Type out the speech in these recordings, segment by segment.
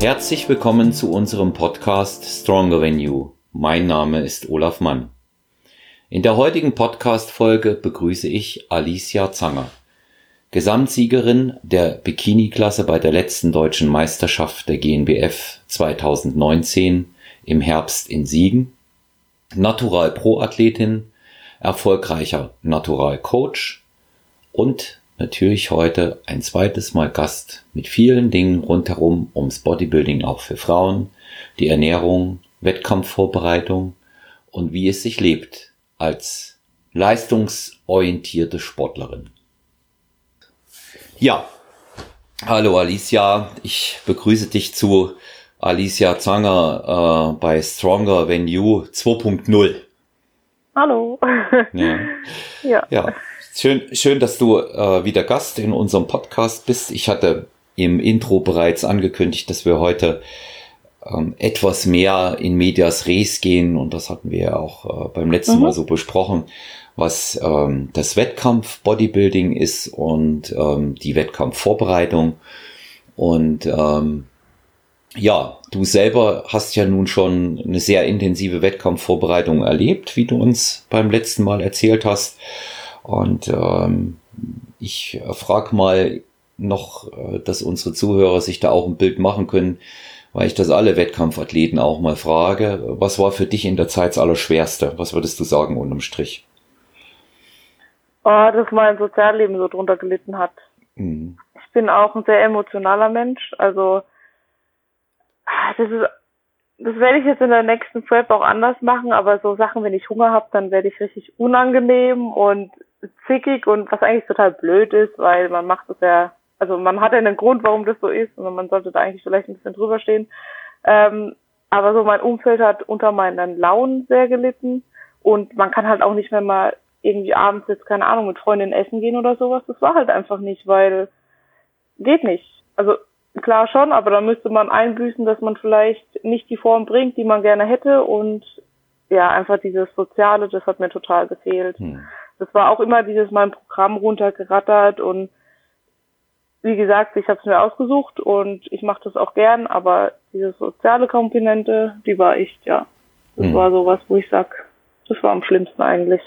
Herzlich willkommen zu unserem Podcast Stronger Than You. Mein Name ist Olaf Mann. In der heutigen Podcast-Folge begrüße ich Alicia Zanger, Gesamtsiegerin der Bikini-Klasse bei der letzten deutschen Meisterschaft der GNBF 2019 im Herbst in Siegen, Natural Pro-Athletin, erfolgreicher Natural Coach und natürlich heute ein zweites Mal Gast mit vielen Dingen rundherum ums Bodybuilding auch für Frauen, die Ernährung, Wettkampfvorbereitung und wie es sich lebt als leistungsorientierte Sportlerin. Ja, hallo Alicia, ich begrüße dich zu Alicia Zanger äh, bei Stronger Than You 2.0. Hallo. Ja. ja. ja. Schön, schön, dass du äh, wieder Gast in unserem Podcast bist. Ich hatte im Intro bereits angekündigt, dass wir heute ähm, etwas mehr in Medias Res gehen und das hatten wir ja auch äh, beim letzten mhm. Mal so besprochen, was ähm, das Wettkampf Bodybuilding ist und ähm, die Wettkampfvorbereitung und ähm, ja, du selber hast ja nun schon eine sehr intensive Wettkampfvorbereitung erlebt, wie du uns beim letzten Mal erzählt hast. Und ähm, ich frage mal noch, äh, dass unsere Zuhörer sich da auch ein Bild machen können, weil ich das alle Wettkampfathleten auch mal frage. Was war für dich in der Zeit das Allerschwerste? Was würdest du sagen unterm Strich? Oh, dass mein Sozialleben so drunter gelitten hat. Mhm. Ich bin auch ein sehr emotionaler Mensch. Also ah, das ist das werde ich jetzt in der nächsten Prep auch anders machen, aber so Sachen, wenn ich Hunger habe, dann werde ich richtig unangenehm und zickig und was eigentlich total blöd ist, weil man macht es ja, also man hat ja einen Grund, warum das so ist und man sollte da eigentlich vielleicht ein bisschen drüber stehen. Ähm, aber so mein Umfeld hat unter meinen Launen sehr gelitten und man kann halt auch nicht mehr mal irgendwie abends jetzt, keine Ahnung, mit Freundinnen essen gehen oder sowas. Das war halt einfach nicht, weil geht nicht. Also klar schon, aber da müsste man einbüßen, dass man vielleicht nicht die Form bringt, die man gerne hätte und ja, einfach dieses Soziale, das hat mir total gefehlt. Hm das war auch immer dieses mein Programm runtergerattert und wie gesagt, ich habe es mir ausgesucht und ich mache das auch gern, aber diese soziale Komponente, die war echt, ja, das hm. war sowas, wo ich sag, das war am schlimmsten eigentlich.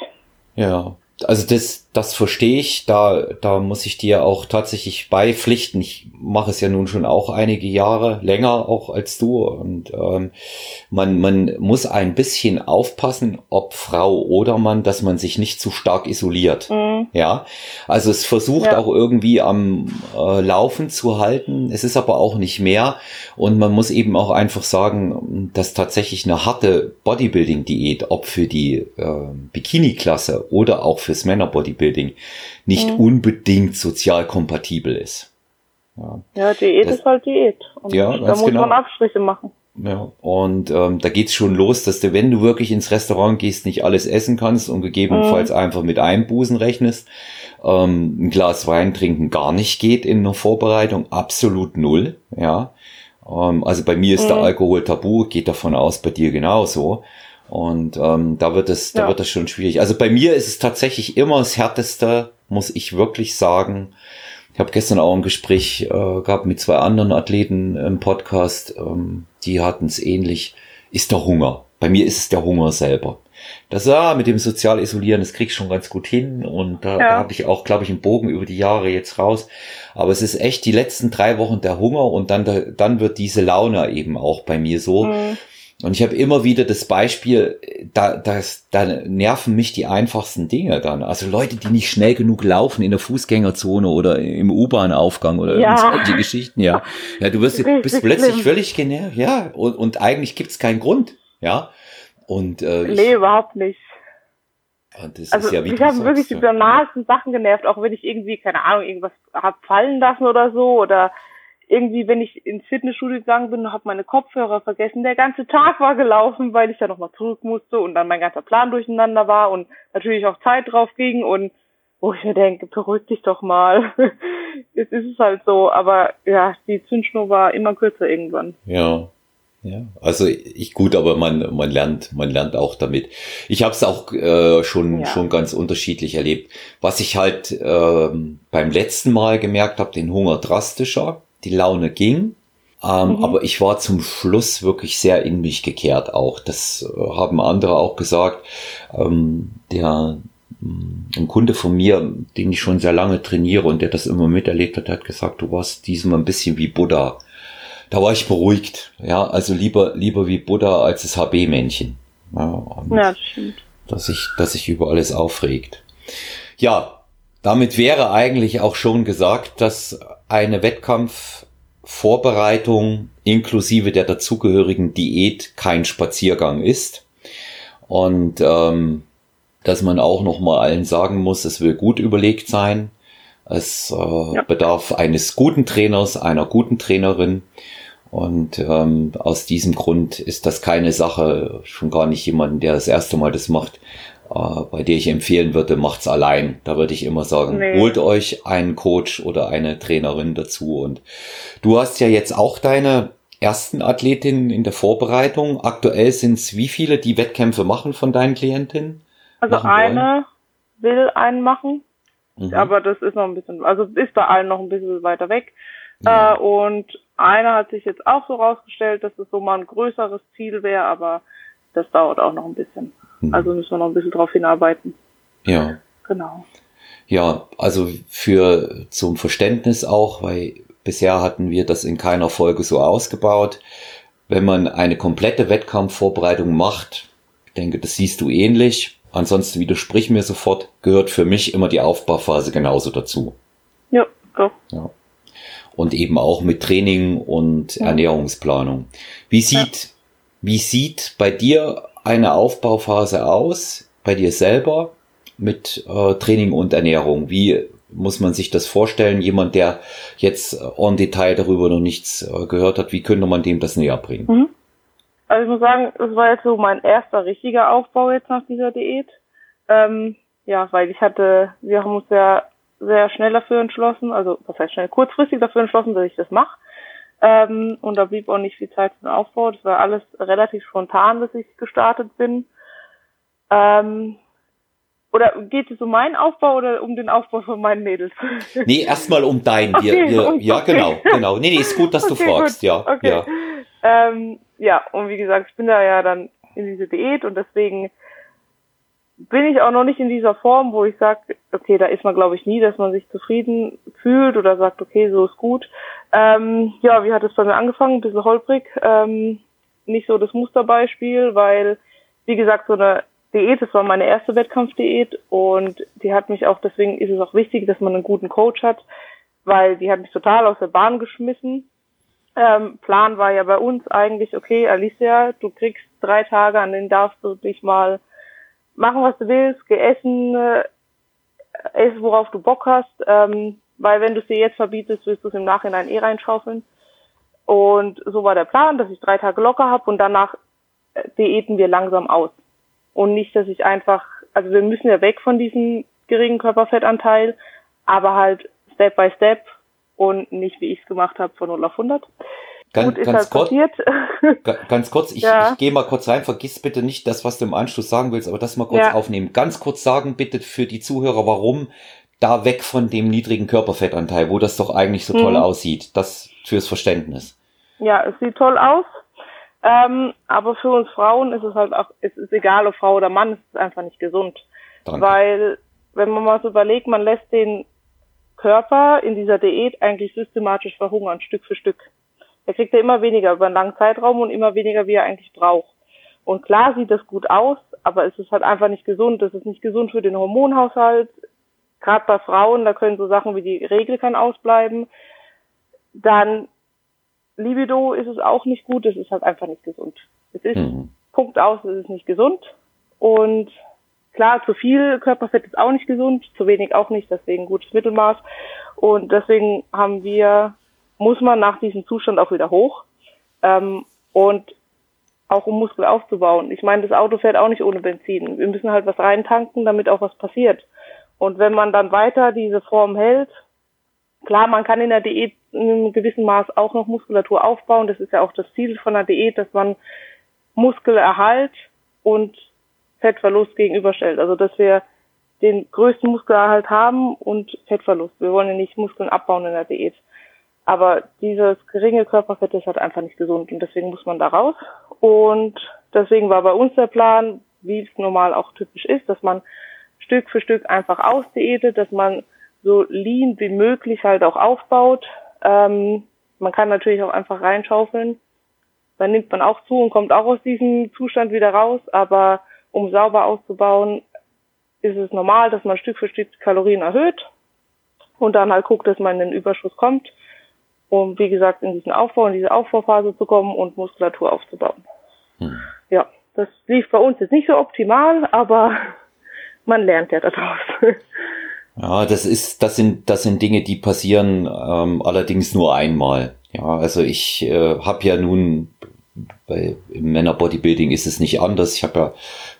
Ja, also das, das verstehe ich. Da, da muss ich dir auch tatsächlich beipflichten. Ich mache es ja nun schon auch einige Jahre länger auch als du und ähm, man, man muss ein bisschen aufpassen, ob Frau oder Mann, dass man sich nicht zu stark isoliert. Mhm. Ja, also es versucht ja. auch irgendwie am äh, Laufen zu halten. Es ist aber auch nicht mehr und man muss eben auch einfach sagen, dass tatsächlich eine harte Bodybuilding-Diät, ob für die äh, Bikini-Klasse oder auch fürs Männer-Bodybuilding, nicht mhm. unbedingt sozial kompatibel ist. Ja, ja Diät das, ist halt Diät. Und ja, da muss genau. man Abstriche machen. Ja, und ähm, da geht's schon los, dass du, wenn du wirklich ins Restaurant gehst, nicht alles essen kannst und gegebenenfalls mhm. einfach mit Einbußen rechnest. Ähm, ein Glas Wein trinken gar nicht geht in einer Vorbereitung, absolut null. Ja, ähm, also bei mir ist mhm. der Alkohol tabu, geht davon aus, bei dir genauso. Und ähm, da wird es, da wird es schon schwierig. Also bei mir ist es tatsächlich immer das Härteste, muss ich wirklich sagen. Ich habe gestern auch ein Gespräch äh, gehabt mit zwei anderen Athleten im Podcast, ähm, die hatten es ähnlich. Ist der Hunger. Bei mir ist es der Hunger selber. Das ja, mit dem sozial isolieren, das krieg ich schon ganz gut hin und da, ja. da habe ich auch, glaube ich, einen Bogen über die Jahre jetzt raus. Aber es ist echt die letzten drei Wochen der Hunger und dann, dann wird diese Laune eben auch bei mir so. Mhm. Und ich habe immer wieder das Beispiel, da, das, da nerven mich die einfachsten Dinge dann. Also Leute, die nicht schnell genug laufen in der Fußgängerzone oder im U-Bahn-Aufgang oder ja. solche Geschichten, ja. Ja, du wirst, bist plötzlich schlimm. völlig genervt, ja. Und, und eigentlich gibt's keinen Grund, ja. Und, äh, nee, ich, überhaupt nicht. also ja, mich haben wirklich die banalsten Sachen genervt, auch wenn ich irgendwie, keine Ahnung, irgendwas hab fallen lassen oder so oder irgendwie, wenn ich ins Fitnessstudio gegangen bin und habe meine Kopfhörer vergessen, der ganze Tag war gelaufen, weil ich ja nochmal zurück musste und dann mein ganzer Plan durcheinander war und natürlich auch Zeit drauf ging und wo ich mir denke, beruhig dich doch mal. Jetzt ist es halt so, aber ja, die Zündschnur war immer kürzer irgendwann. Ja. Ja, also ich gut, aber man man lernt man lernt auch damit. Ich habe es auch äh, schon ja. schon ganz unterschiedlich erlebt. Was ich halt äh, beim letzten Mal gemerkt habe, den Hunger drastischer die Laune ging, Ähm, mhm. Aber ich war zum Schluss wirklich sehr in mich gekehrt auch. Das äh, haben andere auch gesagt. Ähm, der mm, ein Kunde von mir, den ich schon sehr lange trainiere und der das immer miterlebt hat, hat gesagt, du warst diesmal ein bisschen wie Buddha. Da war ich beruhigt. Ja, also lieber, lieber wie Buddha als das HB-Männchen. Ja, ja, das stimmt. Dass sich, dass sich über alles aufregt. Ja, damit wäre eigentlich auch schon gesagt, dass eine Wettkampfvorbereitung inklusive der dazugehörigen Diät kein Spaziergang ist. Und ähm, dass man auch noch mal allen sagen muss, es will gut überlegt sein. Es äh, ja. bedarf eines guten Trainers, einer guten Trainerin. Und ähm, aus diesem Grund ist das keine Sache, schon gar nicht jemanden, der das erste Mal das macht, bei der ich empfehlen würde, macht's allein. Da würde ich immer sagen, nee. holt euch einen Coach oder eine Trainerin dazu. Und du hast ja jetzt auch deine ersten Athletinnen in der Vorbereitung. Aktuell sind es wie viele, die Wettkämpfe machen von deinen Klientinnen? Also eine will einen machen, mhm. aber das ist noch ein bisschen, also ist bei allen noch ein bisschen weiter weg. Ja. Äh, und eine hat sich jetzt auch so rausgestellt, dass es so mal ein größeres Ziel wäre, aber das dauert auch noch ein bisschen. Mhm. Also müssen wir noch ein bisschen drauf hinarbeiten. Ja. Genau. Ja, also für zum Verständnis auch, weil bisher hatten wir das in keiner Folge so ausgebaut. Wenn man eine komplette Wettkampfvorbereitung macht, ich denke, das siehst du ähnlich. Ansonsten widersprich mir sofort, gehört für mich immer die Aufbauphase genauso dazu. Ja, doch. Ja. Und eben auch mit Training und ja. Ernährungsplanung. Wie sieht, ja. wie sieht bei dir eine Aufbauphase aus bei dir selber mit äh, Training und Ernährung? Wie muss man sich das vorstellen? Jemand, der jetzt en Detail darüber noch nichts äh, gehört hat, wie könnte man dem das näher bringen? Mhm. Also ich muss sagen, es war jetzt so mein erster richtiger Aufbau jetzt nach dieser Diät. Ähm, ja, weil ich hatte, wir haben uns ja sehr schnell dafür entschlossen, also was heißt schnell, kurzfristig dafür entschlossen, dass ich das mache. Ähm, und da blieb auch nicht viel Zeit für den Aufbau. Das war alles relativ spontan, dass ich gestartet bin. Ähm, oder geht es um meinen Aufbau oder um den Aufbau von meinen Mädels? Nee, erstmal um deinen. Okay, wir, wir, ja, genau, genau. Nee, nee, ist gut, dass okay, du fragst, gut. ja. Okay. Ja. Ähm, ja, und wie gesagt, ich bin da ja dann in diese Diät und deswegen bin ich auch noch nicht in dieser Form, wo ich sage, okay, da ist man glaube ich nie, dass man sich zufrieden fühlt oder sagt, okay, so ist gut. Ähm, ja, wie hat es bei mir angefangen? Ein bisschen holprig. Ähm, nicht so das Musterbeispiel, weil, wie gesagt, so eine Diät, das war meine erste Wettkampfdiät und die hat mich auch, deswegen ist es auch wichtig, dass man einen guten Coach hat, weil die hat mich total aus der Bahn geschmissen. Ähm, Plan war ja bei uns eigentlich, okay, Alicia, du kriegst drei Tage, an denen darfst du dich mal machen, was du willst, geh essen, äh, ess, worauf du Bock hast, ähm, weil wenn du es dir jetzt verbietest, wirst du es im Nachhinein eh reinschaufeln. Und so war der Plan, dass ich drei Tage locker habe und danach äh, diäten wir langsam aus. Und nicht, dass ich einfach, also wir müssen ja weg von diesem geringen Körperfettanteil, aber halt Step by Step und nicht, wie ich es gemacht habe, von 0 auf 100. Ganz, Gut, ganz, kurz, ganz kurz, ich, ja. ich gehe mal kurz rein, vergiss bitte nicht das, was du im Anschluss sagen willst, aber das mal kurz ja. aufnehmen. Ganz kurz sagen bitte für die Zuhörer, warum da weg von dem niedrigen Körperfettanteil, wo das doch eigentlich so toll mhm. aussieht. Das fürs Verständnis. Ja, es sieht toll aus, ähm, aber für uns Frauen ist es halt auch, es ist egal, ob Frau oder Mann, es ist einfach nicht gesund. Danke. Weil, wenn man mal so überlegt, man lässt den Körper in dieser Diät eigentlich systematisch verhungern, Stück für Stück. Er kriegt ja immer weniger über einen langen Zeitraum und immer weniger, wie er eigentlich braucht. Und klar sieht das gut aus, aber es ist halt einfach nicht gesund. Es ist nicht gesund für den Hormonhaushalt. Gerade bei Frauen, da können so Sachen wie die Regel kann ausbleiben. Dann Libido ist es auch nicht gut. Es ist halt einfach nicht gesund. Es ist mhm. Punkt aus, es ist nicht gesund. Und klar, zu viel Körperfett ist auch nicht gesund, zu wenig auch nicht, deswegen gutes Mittelmaß. Und deswegen haben wir muss man nach diesem Zustand auch wieder hoch. Ähm, und auch um Muskel aufzubauen. Ich meine, das Auto fährt auch nicht ohne Benzin. Wir müssen halt was reintanken, damit auch was passiert. Und wenn man dann weiter diese Form hält, klar, man kann in der Diät in einem gewissen Maß auch noch Muskulatur aufbauen. Das ist ja auch das Ziel von der Diät, dass man Muskelerhalt und Fettverlust gegenüberstellt. Also, dass wir den größten Muskelerhalt haben und Fettverlust. Wir wollen ja nicht Muskeln abbauen in der Diät. Aber dieses geringe Körperfett ist halt einfach nicht gesund und deswegen muss man da raus. Und deswegen war bei uns der Plan, wie es normal auch typisch ist, dass man Stück für Stück einfach ausdiätet, dass man so lean wie möglich halt auch aufbaut. Ähm, man kann natürlich auch einfach reinschaufeln. Dann nimmt man auch zu und kommt auch aus diesem Zustand wieder raus. Aber um sauber auszubauen, ist es normal, dass man Stück für Stück Kalorien erhöht und dann halt guckt, dass man in den Überschuss kommt, um wie gesagt in diesen Aufbau, in diese Aufbauphase zu kommen und Muskulatur aufzubauen. Hm. Ja, das lief bei uns jetzt nicht so optimal, aber man lernt ja daraus. Ja, das ist, das sind, das sind Dinge, die passieren ähm, allerdings nur einmal. Ja, also ich äh, habe ja nun bei im Männerbodybuilding ist es nicht anders. Ich habe ja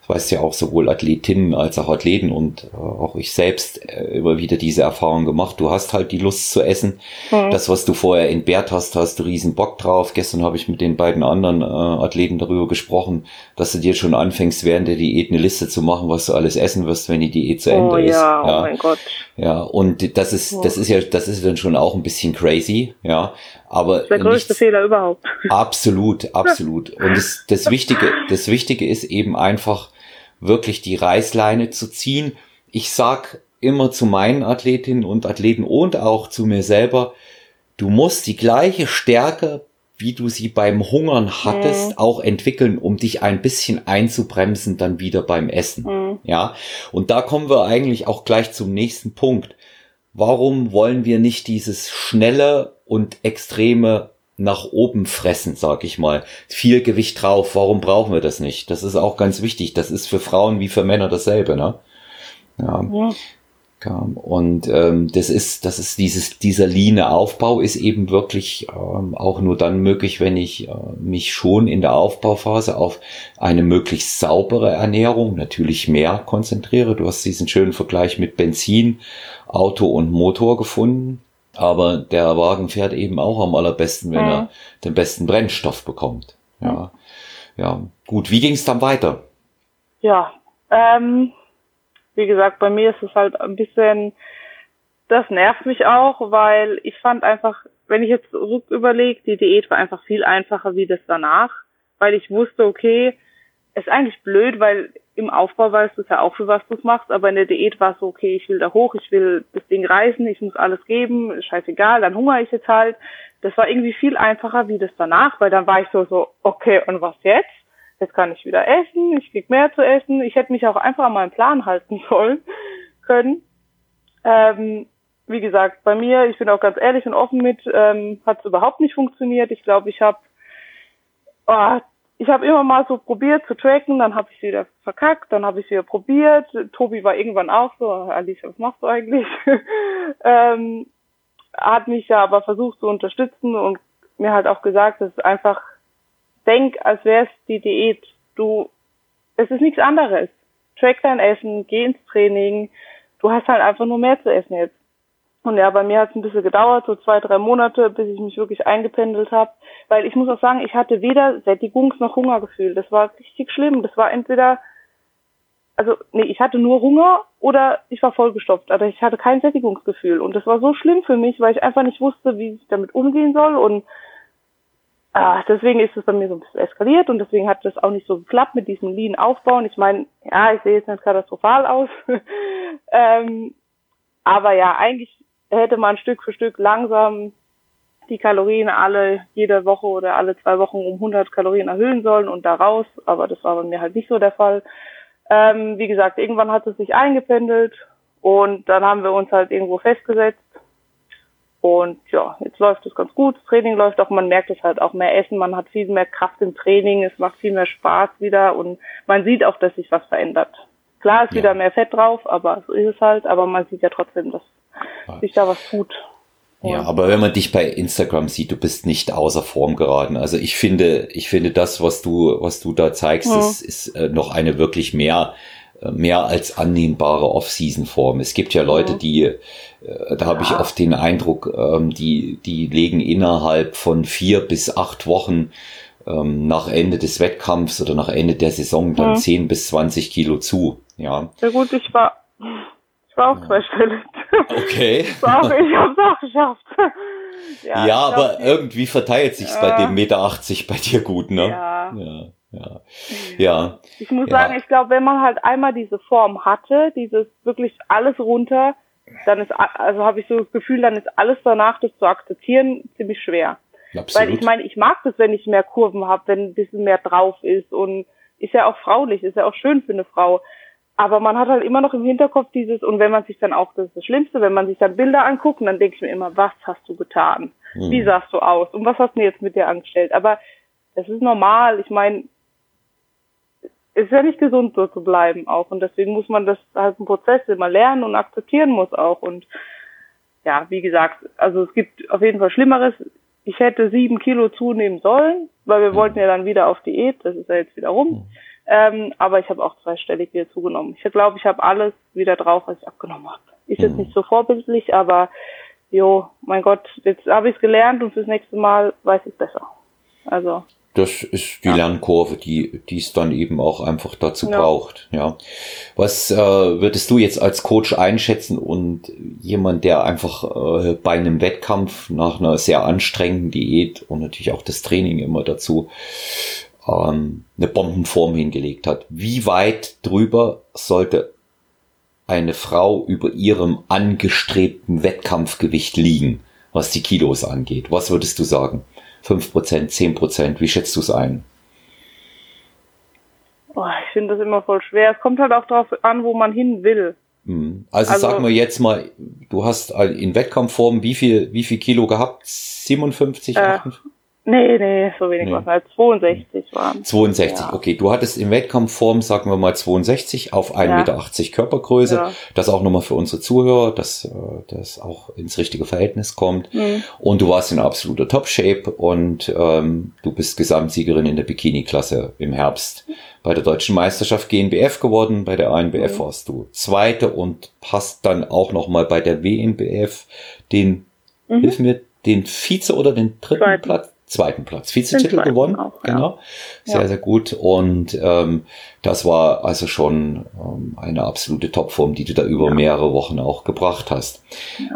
das weißt ja auch sowohl Athletinnen als auch Athleten und äh, auch ich selbst äh, immer wieder diese Erfahrung gemacht. Du hast halt die Lust zu essen. Mhm. Das, was du vorher entbehrt hast, hast du riesen Bock drauf. Gestern habe ich mit den beiden anderen äh, Athleten darüber gesprochen, dass du dir schon anfängst, während der Diät eine Liste zu machen, was du alles essen wirst, wenn die Diät zu Ende oh, ist. Ja, ja, oh mein Gott. Ja, und das ist, das ist ja, das ist dann schon auch ein bisschen crazy, ja. Aber das ist der größte nichts, Fehler überhaupt. Absolut, absolut. Und das, das Wichtige, das Wichtige ist eben einfach, wirklich die Reißleine zu ziehen. Ich sag immer zu meinen Athletinnen und Athleten und auch zu mir selber, du musst die gleiche Stärke, wie du sie beim Hungern hattest, mhm. auch entwickeln, um dich ein bisschen einzubremsen dann wieder beim Essen. Mhm. Ja. Und da kommen wir eigentlich auch gleich zum nächsten Punkt. Warum wollen wir nicht dieses schnelle und extreme nach oben fressen, sag ich mal. Viel Gewicht drauf, warum brauchen wir das nicht? Das ist auch ganz wichtig. Das ist für Frauen wie für Männer dasselbe, ne? Ja. ja. Und ähm, das ist, das ist dieses, dieser leane Aufbau ist eben wirklich ähm, auch nur dann möglich, wenn ich äh, mich schon in der Aufbauphase auf eine möglichst saubere Ernährung, natürlich mehr konzentriere. Du hast diesen schönen Vergleich mit Benzin, Auto und Motor gefunden. Aber der Wagen fährt eben auch am allerbesten, wenn ja. er den besten Brennstoff bekommt. Ja, ja. Gut, wie ging es dann weiter? Ja, ähm, wie gesagt, bei mir ist es halt ein bisschen, das nervt mich auch, weil ich fand einfach, wenn ich jetzt zurück überlege, die Diät war einfach viel einfacher wie das danach, weil ich wusste, okay, ist eigentlich blöd, weil im Aufbau weißt du ja auch, für was du es machst, aber in der Diät war es so, okay, ich will da hoch, ich will das Ding reißen, ich muss alles geben, scheißegal, dann hungere ich jetzt halt. Das war irgendwie viel einfacher wie das danach, weil dann war ich so, so, okay, und was jetzt? Jetzt kann ich wieder essen, ich krieg mehr zu essen. Ich hätte mich auch einfach an meinen Plan halten sollen können. Ähm, wie gesagt, bei mir, ich bin auch ganz ehrlich und offen mit, ähm, hat es überhaupt nicht funktioniert. Ich glaube, ich habe oh, ich habe immer mal so probiert zu tracken, dann habe ich wieder verkackt, dann habe ich wieder probiert. Tobi war irgendwann auch so, Alicia, was machst du eigentlich? ähm, hat mich ja aber versucht zu unterstützen und mir halt auch gesagt, dass es einfach denk, als wäre es die Diät. Du, es ist nichts anderes. Track dein Essen, geh ins Training. Du hast halt einfach nur mehr zu essen jetzt. Und ja, bei mir hat es ein bisschen gedauert, so zwei, drei Monate, bis ich mich wirklich eingependelt habe. Weil ich muss auch sagen, ich hatte weder Sättigungs- noch Hungergefühl. Das war richtig schlimm. Das war entweder, also nee, ich hatte nur Hunger oder ich war vollgestopft. Aber ich hatte kein Sättigungsgefühl. Und das war so schlimm für mich, weil ich einfach nicht wusste, wie ich damit umgehen soll. Und ah, deswegen ist es bei mir so ein bisschen eskaliert und deswegen hat das auch nicht so geklappt mit diesem Lean aufbauen. Ich meine, ja, ich sehe jetzt nicht katastrophal aus. ähm, aber ja, eigentlich hätte man Stück für Stück langsam die Kalorien alle jede Woche oder alle zwei Wochen um 100 Kalorien erhöhen sollen und daraus, aber das war bei mir halt nicht so der Fall. Ähm, wie gesagt, irgendwann hat es sich eingependelt und dann haben wir uns halt irgendwo festgesetzt und ja, jetzt läuft es ganz gut. Das Training läuft auch, man merkt es halt auch mehr Essen, man hat viel mehr Kraft im Training, es macht viel mehr Spaß wieder und man sieht auch, dass sich was verändert. Klar ist ja. wieder mehr Fett drauf, aber so ist es halt, aber man sieht ja trotzdem, dass sich da was tut. Ja, aber wenn man dich bei Instagram sieht, du bist nicht außer Form geraten. Also ich finde, ich finde das, was du, was du da zeigst, ja. ist, ist äh, noch eine wirklich mehr, mehr als annehmbare Off-Season-Form. Es gibt ja Leute, die, äh, da habe ja. ich oft den Eindruck, ähm, die, die legen innerhalb von vier bis acht Wochen ähm, nach Ende des Wettkampfs oder nach Ende der Saison dann zehn bis zwanzig Kilo zu. Ja. Ja gut, ich war ich war auch zweistellig. Okay. Sorry, ich hab's auch geschafft. ja, ja aber irgendwie verteilt sich's bei dem Meter 80 bei dir gut, ne? Ja. Ja. Ja. ja. Ich muss ja. sagen, ich glaube, wenn man halt einmal diese Form hatte, dieses wirklich alles runter, dann ist, also habe ich so das Gefühl, dann ist alles danach, das zu akzeptieren, ziemlich schwer. Absolut. Weil ich meine, ich mag das, wenn ich mehr Kurven habe, wenn ein bisschen mehr drauf ist und ist ja auch fraulich, ist ja auch schön für eine Frau. Aber man hat halt immer noch im Hinterkopf dieses, und wenn man sich dann auch, das ist das Schlimmste, wenn man sich dann Bilder anguckt, dann denke ich mir immer, was hast du getan? Hm. Wie sahst du aus? Und was hast du jetzt mit dir angestellt? Aber das ist normal. Ich meine, ist ja nicht gesund, so zu bleiben auch. Und deswegen muss man das halt ein Prozess immer lernen und akzeptieren muss auch. Und ja, wie gesagt, also es gibt auf jeden Fall Schlimmeres. Ich hätte sieben Kilo zunehmen sollen, weil wir wollten ja dann wieder auf Diät. Das ist ja jetzt wieder rum. Ähm, aber ich habe auch zweistellig wieder zugenommen. Ich glaube, ich habe alles wieder drauf, was ich abgenommen habe. Ist jetzt nicht so vorbildlich, aber jo, mein Gott, jetzt habe ich es gelernt und fürs nächste Mal weiß ich besser. Also das ist die ja. Lernkurve, die die es dann eben auch einfach dazu ja. braucht. Ja. Was äh, würdest du jetzt als Coach einschätzen und jemand, der einfach äh, bei einem Wettkampf nach einer sehr anstrengenden Diät und natürlich auch das Training immer dazu ähm, eine Bombenform hingelegt hat, wie weit drüber sollte eine Frau über ihrem angestrebten Wettkampfgewicht liegen, was die Kilos angeht? Was würdest du sagen? 5%, 10%? Wie schätzt du es ein? Oh, ich finde das immer voll schwer. Es kommt halt auch darauf an, wo man hin will. Hm. Also, also sagen wir jetzt mal, du hast in Wettkampfform wie viel, wie viel Kilo gehabt? 57, äh, 58? Nee, nee, so wenig nee. was halt. 62 waren. 62, ja. okay. Du hattest in Wettkampfform, sagen wir mal 62 auf 1,80 ja. Meter Körpergröße. Ja. Das auch nochmal für unsere Zuhörer, dass äh, das auch ins richtige Verhältnis kommt. Mhm. Und du warst in absoluter Top-Shape und ähm, du bist Gesamtsiegerin in der Bikini-Klasse im Herbst bei der Deutschen Meisterschaft GNBF geworden. Bei der ANBF mhm. warst du Zweite und hast dann auch nochmal bei der WNBF den, mhm. hilf mir, den Vize oder den dritten Zweiten. Platz? Zweiten Platz. Vizetitel gewonnen. Auch, ja. Genau. Sehr, ja. sehr gut. Und ähm, das war also schon ähm, eine absolute Topform, die du da über ja. mehrere Wochen auch gebracht hast.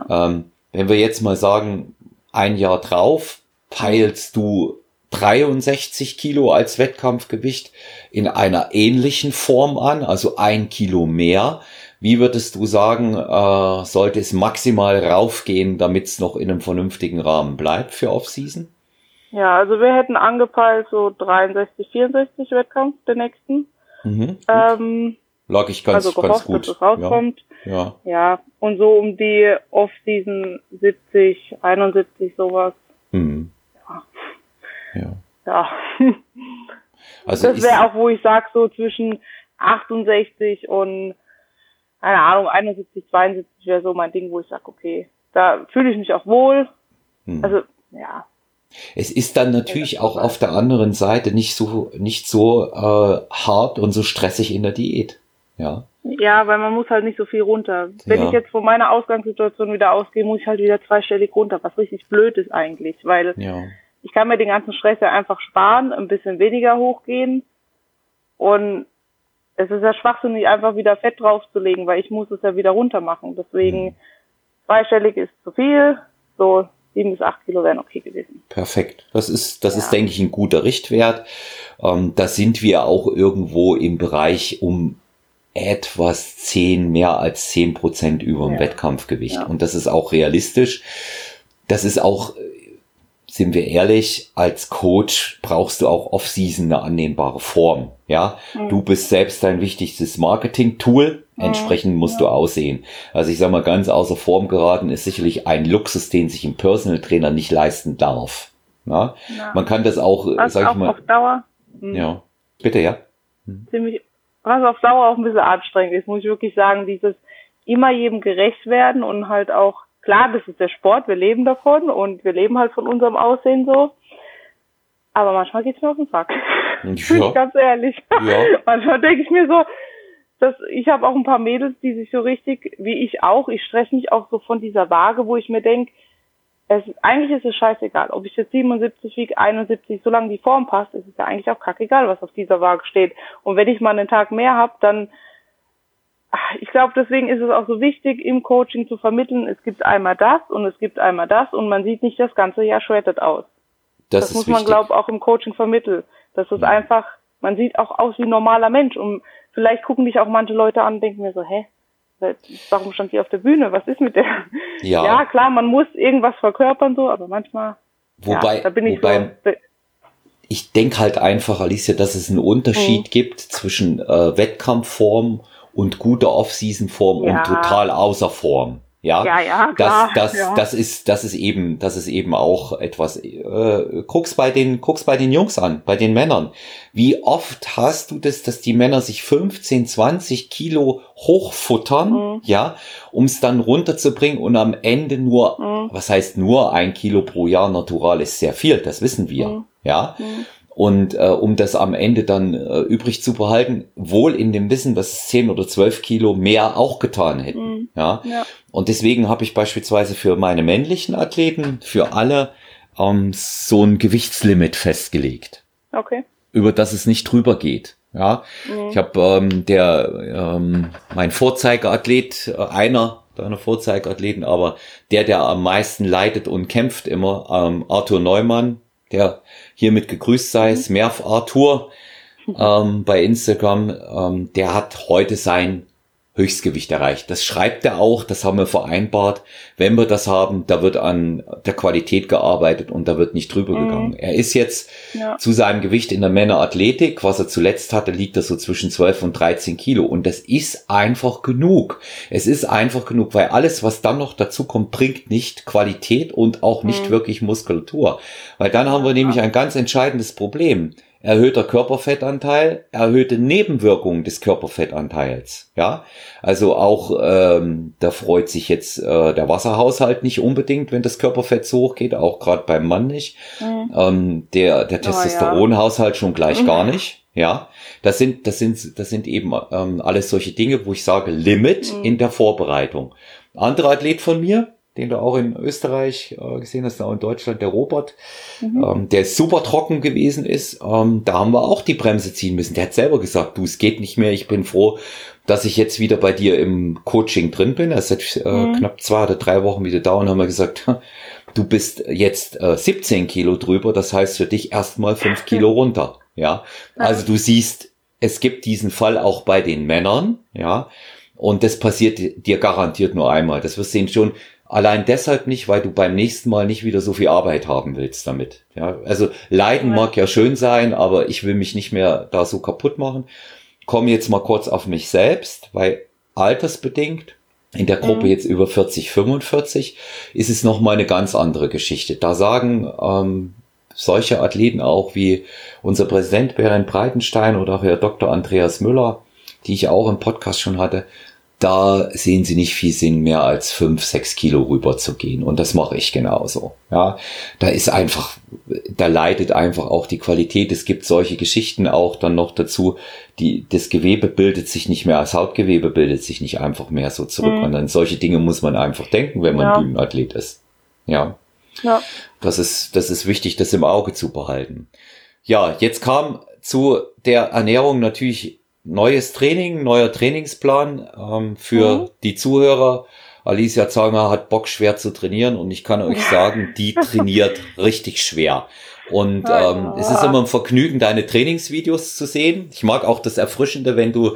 Ähm, wenn wir jetzt mal sagen, ein Jahr drauf peilst du 63 Kilo als Wettkampfgewicht in einer ähnlichen Form an, also ein Kilo mehr. Wie würdest du sagen, äh, sollte es maximal raufgehen, damit es noch in einem vernünftigen Rahmen bleibt für Offseason? Ja, also wir hätten angepeilt so 63, 64 Wettkampf der nächsten. Mhm, ähm, Lag ich ganz, also gehofft, ganz gut. Dass es rauskommt. Ja, ja. ja, und so um die Off-Season 70, 71 sowas. Mhm. Ja. Ja. ja. Also das wäre auch, wo ich sag so zwischen 68 und keine Ahnung, 71, 72 wäre so mein Ding, wo ich sag, okay, da fühle ich mich auch wohl. Mhm. Also, ja, es ist dann natürlich auch auf der anderen Seite nicht so nicht so äh, hart und so stressig in der Diät. Ja. Ja, weil man muss halt nicht so viel runter. Wenn ja. ich jetzt von meiner Ausgangssituation wieder ausgehe, muss ich halt wieder zweistellig runter, was richtig blöd ist eigentlich, weil ja. ich kann mir den ganzen Stress ja einfach sparen, ein bisschen weniger hochgehen und es ist ja schwachsinnig, einfach wieder Fett draufzulegen, weil ich muss es ja wieder runter machen. Deswegen mhm. zweistellig ist zu viel, so sieben bis acht Kilo wären okay gewesen. Perfekt. Das ist, das ja. ist, denke ich, ein guter Richtwert. Ähm, da sind wir auch irgendwo im Bereich um etwas zehn, mehr als zehn Prozent über dem ja. Wettkampfgewicht. Ja. Und das ist auch realistisch. Das ist auch, sind wir ehrlich, als Coach brauchst du auch off-season eine annehmbare Form. Ja, mhm. du bist selbst dein wichtigstes Marketing-Tool. Entsprechend musst ja. du aussehen. Also ich sag mal, ganz außer Form geraten ist sicherlich ein Luxus, den sich ein Personal Trainer nicht leisten darf. Ja? ja. Man kann das auch, was sag ich mal. Auf Dauer. Hm. Ja. Bitte, ja. Hm. Ziemlich, was auf Dauer auch ein bisschen anstrengend ist, muss ich wirklich sagen, dieses immer jedem gerecht werden und halt auch, klar, das ist der Sport, wir leben davon und wir leben halt von unserem Aussehen so. Aber manchmal geht's mir auf den Sack. Ja. ganz ehrlich. Ja. manchmal denke ich mir so, dass ich habe auch ein paar Mädels, die sich so richtig, wie ich auch, ich stress mich auch so von dieser Waage, wo ich mir denke, es, eigentlich ist es scheißegal, ob ich jetzt 77 wiege, 71, solange die Form passt, ist es ja eigentlich auch kackegal, was auf dieser Waage steht. Und wenn ich mal einen Tag mehr habe, dann, ich glaube, deswegen ist es auch so wichtig, im Coaching zu vermitteln, es gibt einmal das und es gibt einmal das und man sieht nicht das ganze Jahr shredded aus. Das, das muss man, glaube ich, auch im Coaching vermitteln. Das ist ja. einfach, man sieht auch aus wie ein normaler Mensch und vielleicht gucken dich auch manche Leute an und denken mir so, hä, warum stand sie auf der Bühne? Was ist mit der? Ja, ja klar, man muss irgendwas verkörpern so, aber manchmal. Wobei, ja, da bin ich wobei, so, ich denke halt einfach, Alicia, dass es einen Unterschied mhm. gibt zwischen äh, Wettkampfform und guter Off-Season-Form ja. und total außer Form. Ja, ja, ja klar. Das, das, ja. das ist, das ist eben, das ist eben auch etwas. Äh, guck's bei den, guck's bei den Jungs an, bei den Männern. Wie oft hast du das, dass die Männer sich 15, 20 Kilo hochfuttern, mhm. ja, um es dann runterzubringen und am Ende nur, mhm. was heißt nur ein Kilo pro Jahr natural ist sehr viel, das wissen wir, mhm. ja. Und äh, um das am Ende dann äh, übrig zu behalten, wohl in dem Wissen, dass es 10 oder 12 Kilo mehr auch getan hätten. Mhm. Ja? ja? Und deswegen habe ich beispielsweise für meine männlichen Athleten, für alle, ähm, so ein Gewichtslimit festgelegt. Okay. Über das es nicht drüber geht. Ja, mhm. ich habe ähm, der ähm, mein Vorzeigeathlet, äh, einer deiner Vorzeigeathleten, aber der, der am meisten leidet und kämpft immer, ähm, Arthur Neumann, der hiermit gegrüßt sei, mhm. Smurf Arthur ähm, bei Instagram, ähm, der hat heute sein Höchstgewicht erreicht. Das schreibt er auch, das haben wir vereinbart. Wenn wir das haben, da wird an der Qualität gearbeitet und da wird nicht drüber mhm. gegangen. Er ist jetzt ja. zu seinem Gewicht in der Männerathletik, was er zuletzt hatte, liegt er so zwischen 12 und 13 Kilo und das ist einfach genug. Es ist einfach genug, weil alles, was dann noch dazu kommt, bringt nicht Qualität und auch nicht mhm. wirklich Muskulatur. Weil dann haben wir nämlich ein ganz entscheidendes Problem erhöhter Körperfettanteil, erhöhte Nebenwirkungen des Körperfettanteils. Ja, also auch ähm, da freut sich jetzt äh, der Wasserhaushalt nicht unbedingt, wenn das Körperfett so hoch geht, auch gerade beim Mann nicht. Mhm. Ähm, der der Testosteronhaushalt schon gleich mhm. gar nicht. Ja, das sind das sind das sind eben ähm, alles solche Dinge, wo ich sage Limit mhm. in der Vorbereitung. Anderer Athlet von mir, den du auch in Österreich äh, gesehen hast, auch in Deutschland, der Robert, mhm. ähm, der super trocken gewesen ist. Ähm, da haben wir auch die Bremse ziehen müssen. Der hat selber gesagt, du, es geht nicht mehr. Ich bin froh, dass ich jetzt wieder bei dir im Coaching drin bin. Er ist seit äh, mhm. knapp zwei oder drei Wochen wieder da und haben wir gesagt, du bist jetzt äh, 17 Kilo drüber. Das heißt für dich erstmal fünf Kilo runter. Ja, also du siehst, es gibt diesen Fall auch bei den Männern. Ja, und das passiert dir garantiert nur einmal. Das wirst du sehen schon Allein deshalb nicht, weil du beim nächsten Mal nicht wieder so viel Arbeit haben willst damit. Ja, also Leiden mag ja schön sein, aber ich will mich nicht mehr da so kaputt machen. Komme jetzt mal kurz auf mich selbst, weil altersbedingt in der Gruppe mhm. jetzt über 40, 45 ist es noch mal eine ganz andere Geschichte. Da sagen ähm, solche Athleten auch wie unser Präsident Berend Breitenstein oder auch Herr Dr. Andreas Müller, die ich auch im Podcast schon hatte, da sehen sie nicht viel Sinn mehr als fünf, sechs Kilo rüber zu gehen. Und das mache ich genauso. Ja, da ist einfach, da leidet einfach auch die Qualität. Es gibt solche Geschichten auch dann noch dazu, die, das Gewebe bildet sich nicht mehr, das Hautgewebe bildet sich nicht einfach mehr so zurück. Mhm. Und an solche Dinge muss man einfach denken, wenn man ja. Bühnenathlet ist. Ja. Ja. Das ist, das ist wichtig, das im Auge zu behalten. Ja, jetzt kam zu der Ernährung natürlich neues Training, neuer Trainingsplan ähm, für mhm. die Zuhörer. Alicia Zanger hat Bock schwer zu trainieren und ich kann euch sagen, die trainiert richtig schwer. Und ähm, es ist immer ein Vergnügen, deine Trainingsvideos zu sehen. Ich mag auch das Erfrischende, wenn du,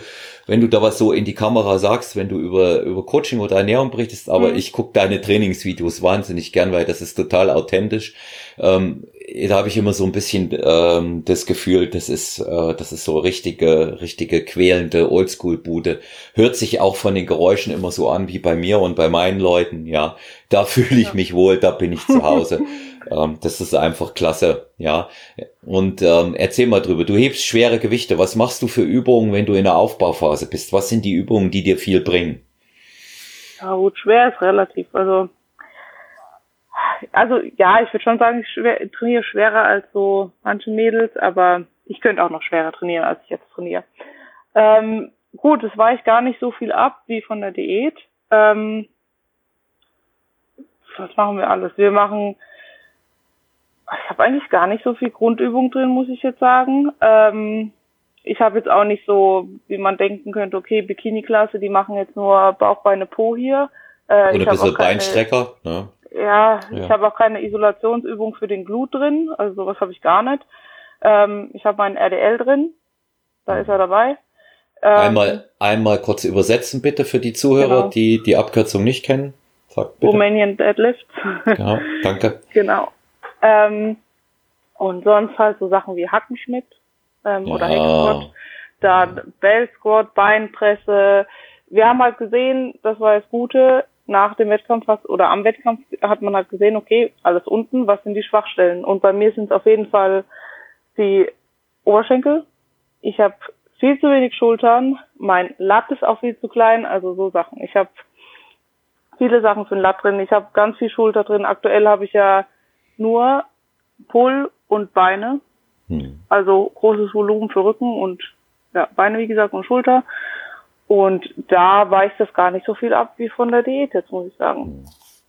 wenn du da was so in die Kamera sagst, wenn du über, über Coaching oder Ernährung berichtest, aber mhm. ich gucke deine Trainingsvideos wahnsinnig gern, weil das ist total authentisch. Ähm, da habe ich immer so ein bisschen ähm, das Gefühl, das ist, äh, das ist so richtige, richtige quälende Oldschool-Bude. Hört sich auch von den Geräuschen immer so an wie bei mir und bei meinen Leuten. Ja, da fühle ich ja. mich wohl, da bin ich zu Hause. ähm, das ist einfach klasse. Ja, und ähm, erzähl mal drüber. Du hebst schwere Gewichte. Was machst du für Übungen, wenn du in der Aufbauphase bist? Was sind die Übungen, die dir viel bringen? Ja, gut, schwer ist relativ. Also also ja, ich würde schon sagen, ich schwer, trainiere schwerer als so manche Mädels, aber ich könnte auch noch schwerer trainieren, als ich jetzt trainiere. Ähm, gut, es weicht gar nicht so viel ab wie von der Diät. Ähm, was machen wir alles? Wir machen, ich habe eigentlich gar nicht so viel Grundübung drin, muss ich jetzt sagen. Ähm, ich habe jetzt auch nicht so, wie man denken könnte, okay, Bikini-Klasse, die machen jetzt nur Bauch, Beine, Po hier. Äh, Oder ein bisschen Beinstrecker. Ne? Ja, ja, ich habe auch keine Isolationsübung für den Glut drin, also sowas habe ich gar nicht. Ähm, ich habe meinen RDL drin, da ist er dabei. Ähm, einmal, einmal kurz übersetzen bitte für die Zuhörer, genau. die die Abkürzung nicht kennen. Sag bitte. Romanian Deadlift. Genau, danke. genau. Ähm, und sonst halt so Sachen wie Hackenschmidt ähm, ja. oder Hecksquat. Da Bell Squat, Beinpresse. Wir haben halt gesehen, das war das Gute, nach dem Wettkampf oder am Wettkampf hat man halt gesehen, okay, alles unten, was sind die Schwachstellen? Und bei mir sind es auf jeden Fall die Oberschenkel. Ich habe viel zu wenig Schultern. Mein Lat ist auch viel zu klein, also so Sachen. Ich habe viele Sachen für den Lat drin. Ich habe ganz viel Schulter drin. Aktuell habe ich ja nur Pull und Beine. Hm. Also großes Volumen für Rücken und ja, Beine, wie gesagt, und Schulter. Und da weicht das gar nicht so viel ab wie von der Diät, jetzt muss ich sagen.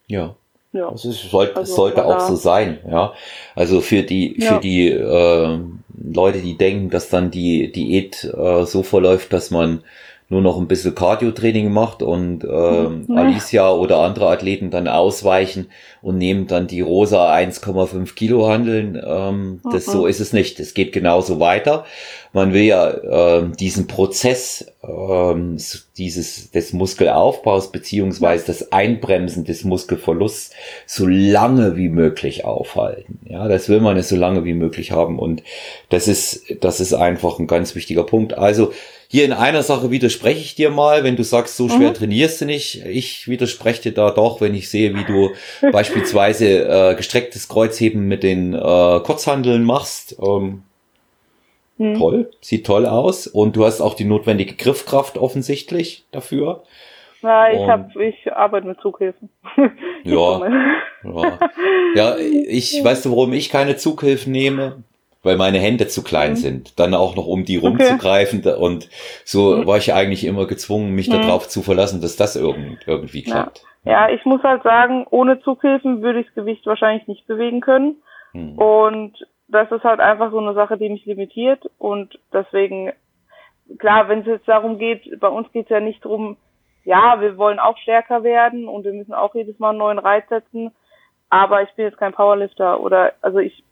Ja. Ja. Das ist, sollte, also, sollte auch so sein, ja. Also für die, für ja. die äh, Leute, die denken, dass dann die Diät äh, so verläuft, dass man nur noch ein bisschen Cardio-Training macht und ähm, ja. Alicia oder andere Athleten dann ausweichen und nehmen dann die rosa 1,5 Kilo handeln. Ähm, das so ist es nicht. Es geht genauso weiter. Man will ja ähm, diesen Prozess ähm, dieses des Muskelaufbaus beziehungsweise das Einbremsen des Muskelverlusts so lange wie möglich aufhalten. Ja, das will man es so lange wie möglich haben und das ist das ist einfach ein ganz wichtiger Punkt. Also hier in einer Sache widerspreche ich dir mal, wenn du sagst, so schwer mhm. trainierst du nicht. Ich widerspreche dir da doch, wenn ich sehe, wie du beispielsweise äh, gestrecktes Kreuzheben mit den äh, Kurzhandeln machst. Ähm, mhm. Toll, sieht toll aus. Und du hast auch die notwendige Griffkraft offensichtlich dafür. Ja, ich hab, ich arbeite mit Zughilfen. ja, ja. Ja, ich weißt du, warum ich keine Zughilfen nehme? weil meine Hände zu klein mhm. sind, dann auch noch um die rumzugreifen okay. und so mhm. war ich eigentlich immer gezwungen, mich mhm. darauf zu verlassen, dass das irgend, irgendwie klappt. Ja. ja. ich muss halt sagen, ohne Zughilfen würde ich das Gewicht wahrscheinlich nicht bewegen können mhm. und das ist halt einfach so eine Sache, die mich limitiert und deswegen, klar, wenn es jetzt darum geht, bei uns geht es ja nicht drum, ja, wir wollen auch stärker werden und wir müssen auch jedes Mal einen neuen Reiz setzen, aber ich bin jetzt kein Powerlifter oder also ich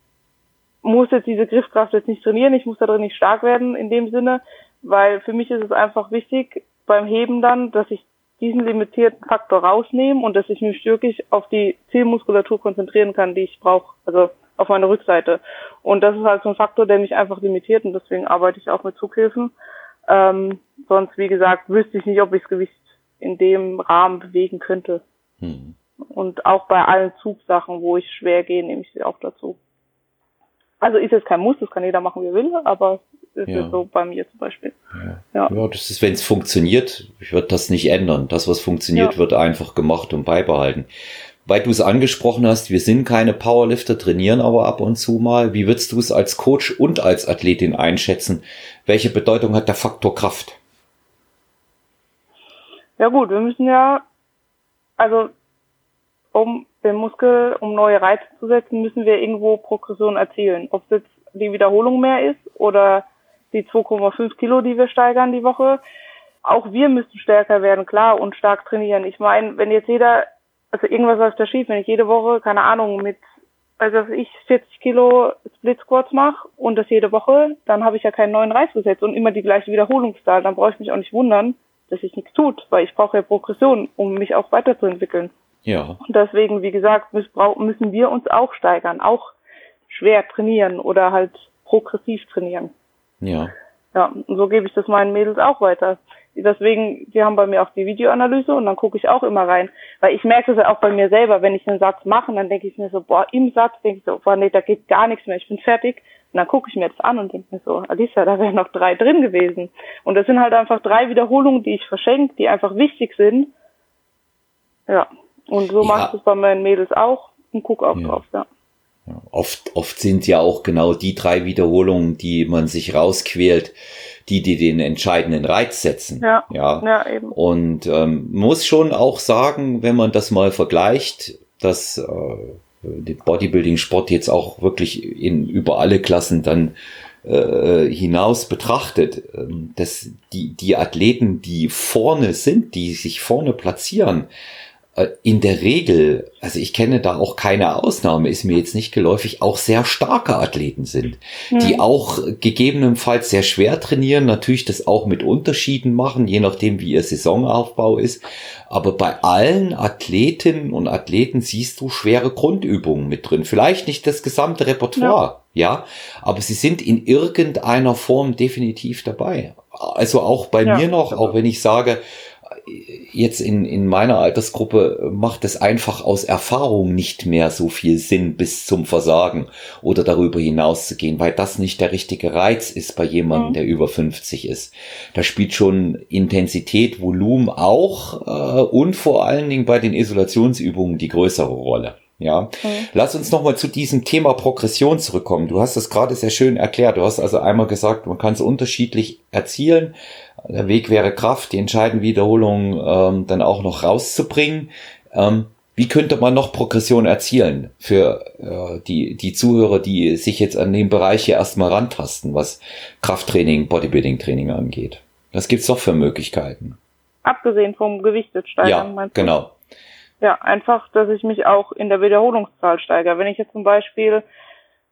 muss jetzt diese Griffkraft jetzt nicht trainieren, ich muss da drin nicht stark werden in dem Sinne, weil für mich ist es einfach wichtig beim Heben dann, dass ich diesen limitierten Faktor rausnehme und dass ich mich wirklich auf die Zielmuskulatur konzentrieren kann, die ich brauche, also auf meine Rückseite. Und das ist halt so ein Faktor, der mich einfach limitiert und deswegen arbeite ich auch mit Zughilfen. Ähm, sonst, wie gesagt, wüsste ich nicht, ob ich das Gewicht in dem Rahmen bewegen könnte. Hm. Und auch bei allen Zugsachen, wo ich schwer gehe, nehme ich sie auch dazu. Also ist es kein Muss, das kann jeder machen, wie er will, aber ist ja. so bei mir zum Beispiel. Ja, ja. ja das ist, wenn es funktioniert, wird das nicht ändern. Das, was funktioniert, wird einfach gemacht und beibehalten. Weil du es angesprochen hast, wir sind keine Powerlifter, trainieren aber ab und zu mal. Wie würdest du es als Coach und als Athletin einschätzen? Welche Bedeutung hat der Faktor Kraft? Ja gut, wir müssen ja, also um den Muskel, um neue Reize zu setzen, müssen wir irgendwo Progression erzielen. Ob es jetzt die Wiederholung mehr ist oder die 2,5 Kilo, die wir steigern die Woche. Auch wir müssen stärker werden, klar, und stark trainieren. Ich meine, wenn jetzt jeder, also irgendwas läuft da schief, wenn ich jede Woche, keine Ahnung, mit, also ich 40 Kilo Split Squats mache und das jede Woche, dann habe ich ja keinen neuen Reiz gesetzt und immer die gleiche Wiederholungszahl. Dann brauche ich mich auch nicht wundern, dass sich nichts tut, weil ich brauche ja Progression, um mich auch weiterzuentwickeln. Ja. Und deswegen, wie gesagt, müssen wir uns auch steigern, auch schwer trainieren oder halt progressiv trainieren. Ja. Ja, und so gebe ich das meinen Mädels auch weiter. Deswegen, die haben bei mir auch die Videoanalyse und dann gucke ich auch immer rein. Weil ich merke es ja auch bei mir selber, wenn ich einen Satz mache, dann denke ich mir so, boah, im Satz denke ich so, boah, nee, da geht gar nichts mehr, ich bin fertig. Und dann gucke ich mir das an und denke mir so, Alisa, da wären noch drei drin gewesen. Und das sind halt einfach drei Wiederholungen, die ich verschenke, die einfach wichtig sind. Ja, und so ja. mache ich es bei meinen Mädels auch und gucke auch ja. drauf, ja. Oft, oft sind ja auch genau die drei Wiederholungen, die man sich rausquält, die, die den entscheidenden Reiz setzen. Ja, ja. ja eben. Und ähm, muss schon auch sagen, wenn man das mal vergleicht, dass äh, den Bodybuilding-Sport jetzt auch wirklich in über alle Klassen dann äh, hinaus betrachtet, ähm, dass die, die Athleten, die vorne sind, die sich vorne platzieren, in der Regel, also ich kenne da auch keine Ausnahme, ist mir jetzt nicht geläufig, auch sehr starke Athleten sind, die auch gegebenenfalls sehr schwer trainieren, natürlich das auch mit Unterschieden machen, je nachdem wie ihr Saisonaufbau ist. Aber bei allen Athletinnen und Athleten siehst du schwere Grundübungen mit drin. Vielleicht nicht das gesamte Repertoire, ja, ja aber sie sind in irgendeiner Form definitiv dabei. Also auch bei ja. mir noch, auch wenn ich sage, jetzt in, in meiner Altersgruppe macht es einfach aus Erfahrung nicht mehr so viel Sinn, bis zum Versagen oder darüber hinaus zu gehen, weil das nicht der richtige Reiz ist bei jemandem, mhm. der über 50 ist. Da spielt schon Intensität, Volumen auch äh, und vor allen Dingen bei den Isolationsübungen die größere Rolle. Ja, mhm. lass uns nochmal zu diesem Thema Progression zurückkommen. Du hast das gerade sehr schön erklärt. Du hast also einmal gesagt, man kann es unterschiedlich erzielen. Der Weg wäre Kraft, die entscheidenden Wiederholungen ähm, dann auch noch rauszubringen. Ähm, wie könnte man noch Progression erzielen für äh, die, die Zuhörer, die sich jetzt an dem Bereich hier erstmal rantasten, was Krafttraining, Bodybuilding-Training angeht? Was gibt's doch für Möglichkeiten? Abgesehen vom Gewichtesteigern, ja, genau. Ja, einfach, dass ich mich auch in der Wiederholungszahl steigere. Wenn ich jetzt zum Beispiel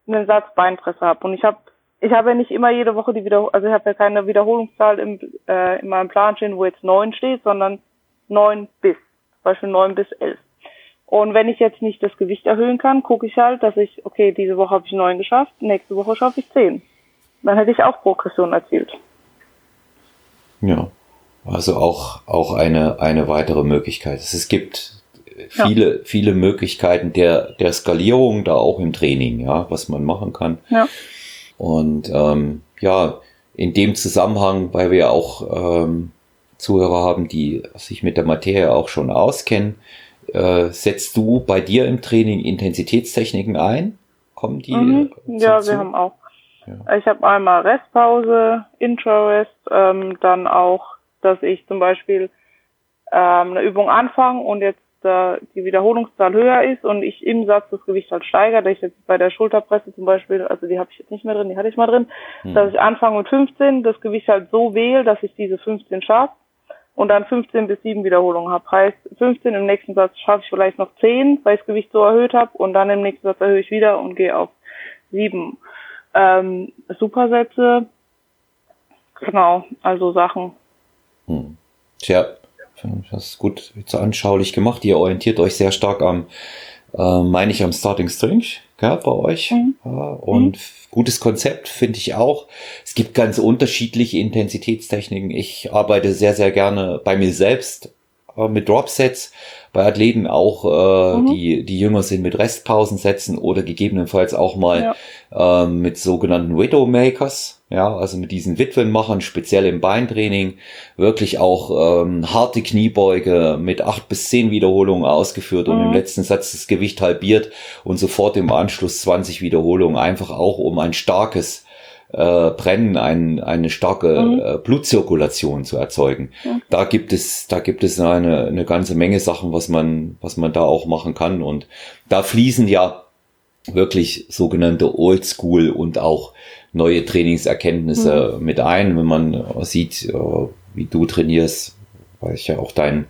einen Satz Beinpresse habe und ich habe ich habe ja nicht immer jede Woche die Wiederholung, also ich habe ja keine Wiederholungszahl im, äh, in meinem Plan stehen, wo jetzt neun steht, sondern neun bis, zum Beispiel neun bis elf. Und wenn ich jetzt nicht das Gewicht erhöhen kann, gucke ich halt, dass ich, okay, diese Woche habe ich neun geschafft, nächste Woche schaffe ich zehn. Dann hätte ich auch Progression erzielt. Ja, also auch, auch eine, eine weitere Möglichkeit. Es gibt viele, ja. viele Möglichkeiten der, der Skalierung da auch im Training, ja, was man machen kann. Ja. Und ähm, ja, in dem Zusammenhang, weil wir auch ähm, Zuhörer haben, die sich mit der Materie auch schon auskennen, äh, setzt du bei dir im Training Intensitätstechniken ein? Kommen die? Mhm. Ja, wir haben auch. Ja. Ich habe einmal Restpause, Intro-Rest, ähm, dann auch, dass ich zum Beispiel ähm, eine Übung anfange und jetzt da die Wiederholungszahl höher ist und ich im Satz das Gewicht halt steigere, dass ich jetzt bei der Schulterpresse zum Beispiel, also die habe ich jetzt nicht mehr drin, die hatte ich mal drin, hm. dass ich anfange mit 15, das Gewicht halt so wähle, dass ich diese 15 schaffe und dann 15 bis 7 Wiederholungen habe. Heißt, 15 im nächsten Satz schaffe ich vielleicht noch 10, weil ich das Gewicht so erhöht habe und dann im nächsten Satz erhöhe ich wieder und gehe auf 7. Ähm, Supersätze, genau, also Sachen. Hm. Tja, das ist gut so anschaulich gemacht. Ihr orientiert euch sehr stark am, äh, meine ich, am Starting String gell, bei euch. Mhm. Und mhm. gutes Konzept finde ich auch. Es gibt ganz unterschiedliche Intensitätstechniken. Ich arbeite sehr, sehr gerne bei mir selbst äh, mit Dropsets bei Athleten auch, äh, mhm. die, die jünger sind mit Restpausen setzen oder gegebenenfalls auch mal ja. ähm, mit sogenannten Widowmakers. Ja, also mit diesen Witwenmachern, speziell im Beintraining, wirklich auch ähm, harte Kniebeuge mit acht bis zehn Wiederholungen ausgeführt mhm. und im mhm. letzten Satz das Gewicht halbiert und sofort im Anschluss 20 Wiederholungen, einfach auch um ein starkes äh, Brennen ein, eine starke mhm. äh, Blutzirkulation zu erzeugen. Ja. Da gibt es, da gibt es eine, eine ganze Menge Sachen, was man, was man da auch machen kann. Und da fließen ja wirklich sogenannte Oldschool und auch neue Trainingserkenntnisse mhm. mit ein. Wenn man sieht, äh, wie du trainierst, weil ich ja auch dein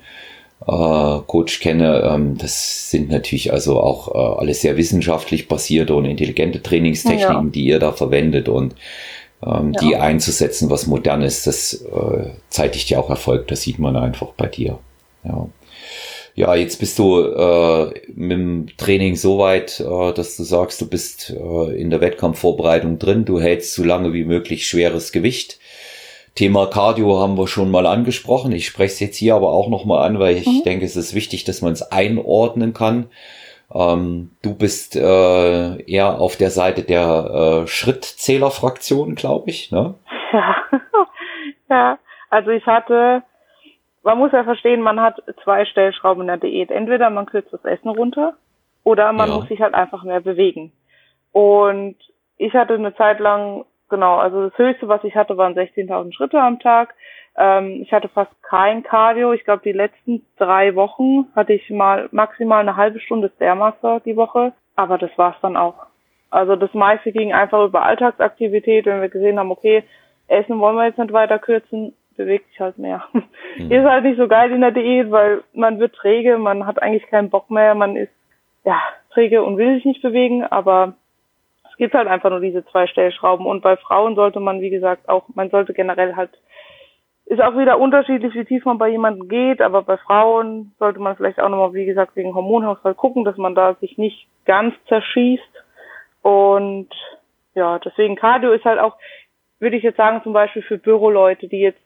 äh, Coach kenne. Ähm, das sind natürlich also auch äh, alles sehr wissenschaftlich basierte und intelligente Trainingstechniken, ja. die ihr da verwendet und ähm, ja. die einzusetzen, was modern ist, das äh, zeitigt ja auch Erfolg. Das sieht man einfach bei dir. Ja. Ja, jetzt bist du äh, mit dem Training so weit, äh, dass du sagst, du bist äh, in der Wettkampfvorbereitung drin, du hältst so lange wie möglich schweres Gewicht. Thema Cardio haben wir schon mal angesprochen. Ich spreche es jetzt hier aber auch nochmal an, weil ich mhm. denke, es ist wichtig, dass man es einordnen kann. Ähm, du bist äh, eher auf der Seite der äh, Schrittzählerfraktion, glaube ich, ne? Ja. ja, also ich hatte, man muss ja verstehen, man hat zwei Stellschrauben in der Diät. Entweder man kürzt das Essen runter oder man ja. muss sich halt einfach mehr bewegen. Und ich hatte eine Zeit lang genau, also das Höchste, was ich hatte, waren 16.000 Schritte am Tag. Ähm, ich hatte fast kein Cardio. Ich glaube, die letzten drei Wochen hatte ich mal maximal eine halbe Stunde Stairmaster die Woche. Aber das war's dann auch. Also das meiste ging einfach über Alltagsaktivität, wenn wir gesehen haben, okay, Essen wollen wir jetzt nicht weiter kürzen, bewegt sich halt mehr. Mhm. Ist halt nicht so geil in der Diät, weil man wird träge, man hat eigentlich keinen Bock mehr, man ist ja träge und will sich nicht bewegen, aber gibt halt einfach nur diese zwei Stellschrauben und bei Frauen sollte man, wie gesagt, auch, man sollte generell halt ist auch wieder unterschiedlich, wie tief man bei jemandem geht, aber bei Frauen sollte man vielleicht auch nochmal, wie gesagt, wegen Hormonhaushalt gucken, dass man da sich nicht ganz zerschießt. Und ja, deswegen Cardio ist halt auch, würde ich jetzt sagen, zum Beispiel für Büroleute, die jetzt,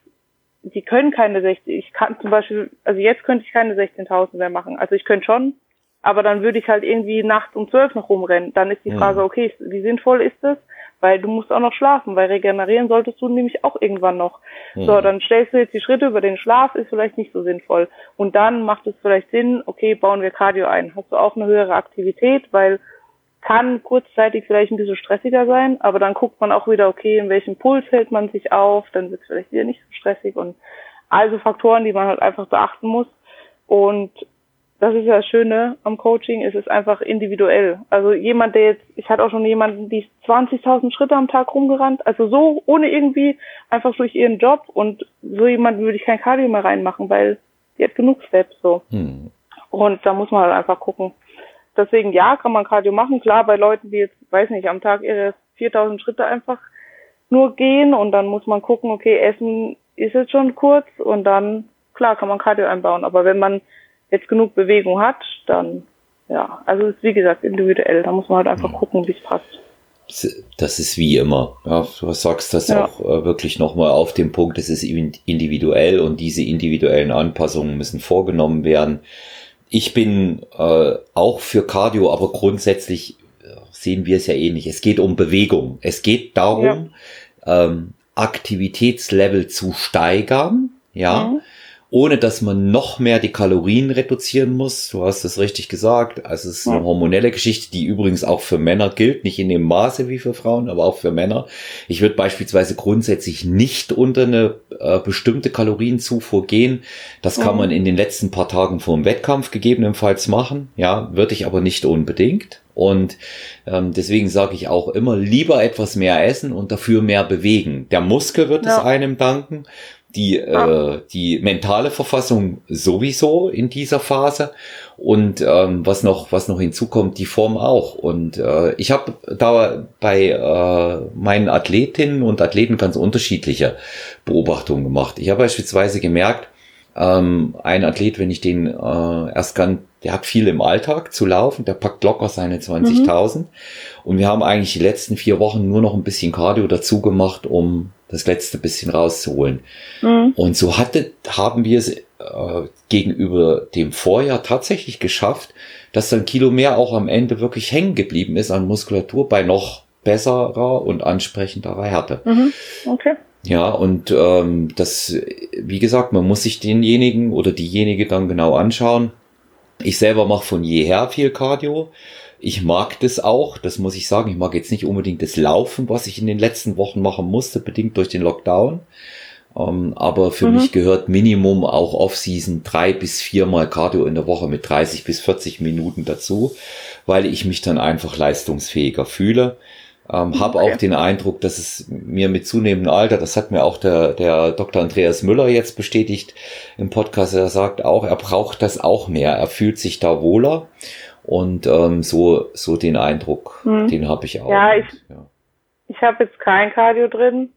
die können keine 16, ich kann zum Beispiel, also jetzt könnte ich keine 16.000 mehr machen. Also ich könnte schon, aber dann würde ich halt irgendwie nachts um 12 noch rumrennen. Dann ist die Frage, okay, wie sinnvoll ist das? weil du musst auch noch schlafen, weil regenerieren solltest du nämlich auch irgendwann noch. Mhm. So, dann stellst du jetzt die Schritte über den Schlaf, ist vielleicht nicht so sinnvoll. Und dann macht es vielleicht Sinn, okay, bauen wir Cardio ein. Hast du auch eine höhere Aktivität, weil kann kurzzeitig vielleicht ein bisschen stressiger sein, aber dann guckt man auch wieder, okay, in welchem Puls hält man sich auf, dann wird es vielleicht wieder nicht so stressig und also Faktoren, die man halt einfach beachten muss. Und das ist ja das Schöne am Coaching, es ist einfach individuell. Also jemand, der jetzt, ich hatte auch schon jemanden, die 20.000 Schritte am Tag rumgerannt, also so ohne irgendwie einfach durch ihren Job und so jemanden würde ich kein Cardio mehr reinmachen, weil die hat genug Steps so. Hm. Und da muss man halt einfach gucken. Deswegen ja, kann man Cardio machen. Klar, bei Leuten, die jetzt, weiß nicht, am Tag ihre 4000 Schritte einfach nur gehen und dann muss man gucken, okay, Essen ist jetzt schon kurz und dann, klar, kann man Cardio einbauen. Aber wenn man jetzt genug Bewegung hat, dann ja, also ist wie gesagt individuell. Da muss man halt einfach mhm. gucken, wie es passt. Das ist wie immer. Ja, du sagst das ja. auch äh, wirklich nochmal auf den Punkt, es ist individuell und diese individuellen Anpassungen müssen vorgenommen werden. Ich bin äh, auch für Cardio, aber grundsätzlich äh, sehen wir es ja ähnlich. Es geht um Bewegung. Es geht darum, ja. ähm, Aktivitätslevel zu steigern, ja, mhm ohne dass man noch mehr die Kalorien reduzieren muss. Du hast es richtig gesagt. Also es ist eine hormonelle Geschichte, die übrigens auch für Männer gilt, nicht in dem Maße wie für Frauen, aber auch für Männer. Ich würde beispielsweise grundsätzlich nicht unter eine äh, bestimmte Kalorienzufuhr gehen. Das kann man in den letzten paar Tagen vor dem Wettkampf gegebenenfalls machen. Ja, würde ich aber nicht unbedingt. Und ähm, deswegen sage ich auch immer, lieber etwas mehr essen und dafür mehr bewegen. Der Muskel wird ja. es einem danken die, äh, die mentale Verfassung sowieso in dieser Phase und ähm, was noch was noch hinzukommt, die Form auch. Und äh, ich habe da bei äh, meinen Athletinnen und Athleten ganz unterschiedliche Beobachtungen gemacht. Ich habe beispielsweise gemerkt, ähm, ein Athlet, wenn ich den äh, erst kann, der hat viel im Alltag zu laufen, der packt locker seine 20.000. Mhm. Und wir haben eigentlich die letzten vier Wochen nur noch ein bisschen Cardio dazu gemacht, um das letzte bisschen rauszuholen. Mhm. Und so hatte, haben wir es äh, gegenüber dem Vorjahr tatsächlich geschafft, dass dann Kilo mehr auch am Ende wirklich hängen geblieben ist an Muskulatur bei noch besserer und ansprechenderer Härte. Mhm. Okay. Ja, und ähm, das, wie gesagt, man muss sich denjenigen oder diejenige dann genau anschauen. Ich selber mache von jeher viel Cardio. Ich mag das auch, das muss ich sagen. Ich mag jetzt nicht unbedingt das Laufen, was ich in den letzten Wochen machen musste, bedingt durch den Lockdown. Um, ähm, aber für mhm. mich gehört Minimum auch Off-Season drei bis viermal Cardio in der Woche mit 30 bis 40 Minuten dazu, weil ich mich dann einfach leistungsfähiger fühle. Ähm, habe okay. auch den Eindruck, dass es mir mit zunehmendem Alter, das hat mir auch der, der Dr. Andreas Müller jetzt bestätigt im Podcast, er sagt auch, er braucht das auch mehr, er fühlt sich da wohler und ähm, so, so den Eindruck, hm. den habe ich auch. Ja, ich, ja. ich habe jetzt kein Cardio drin,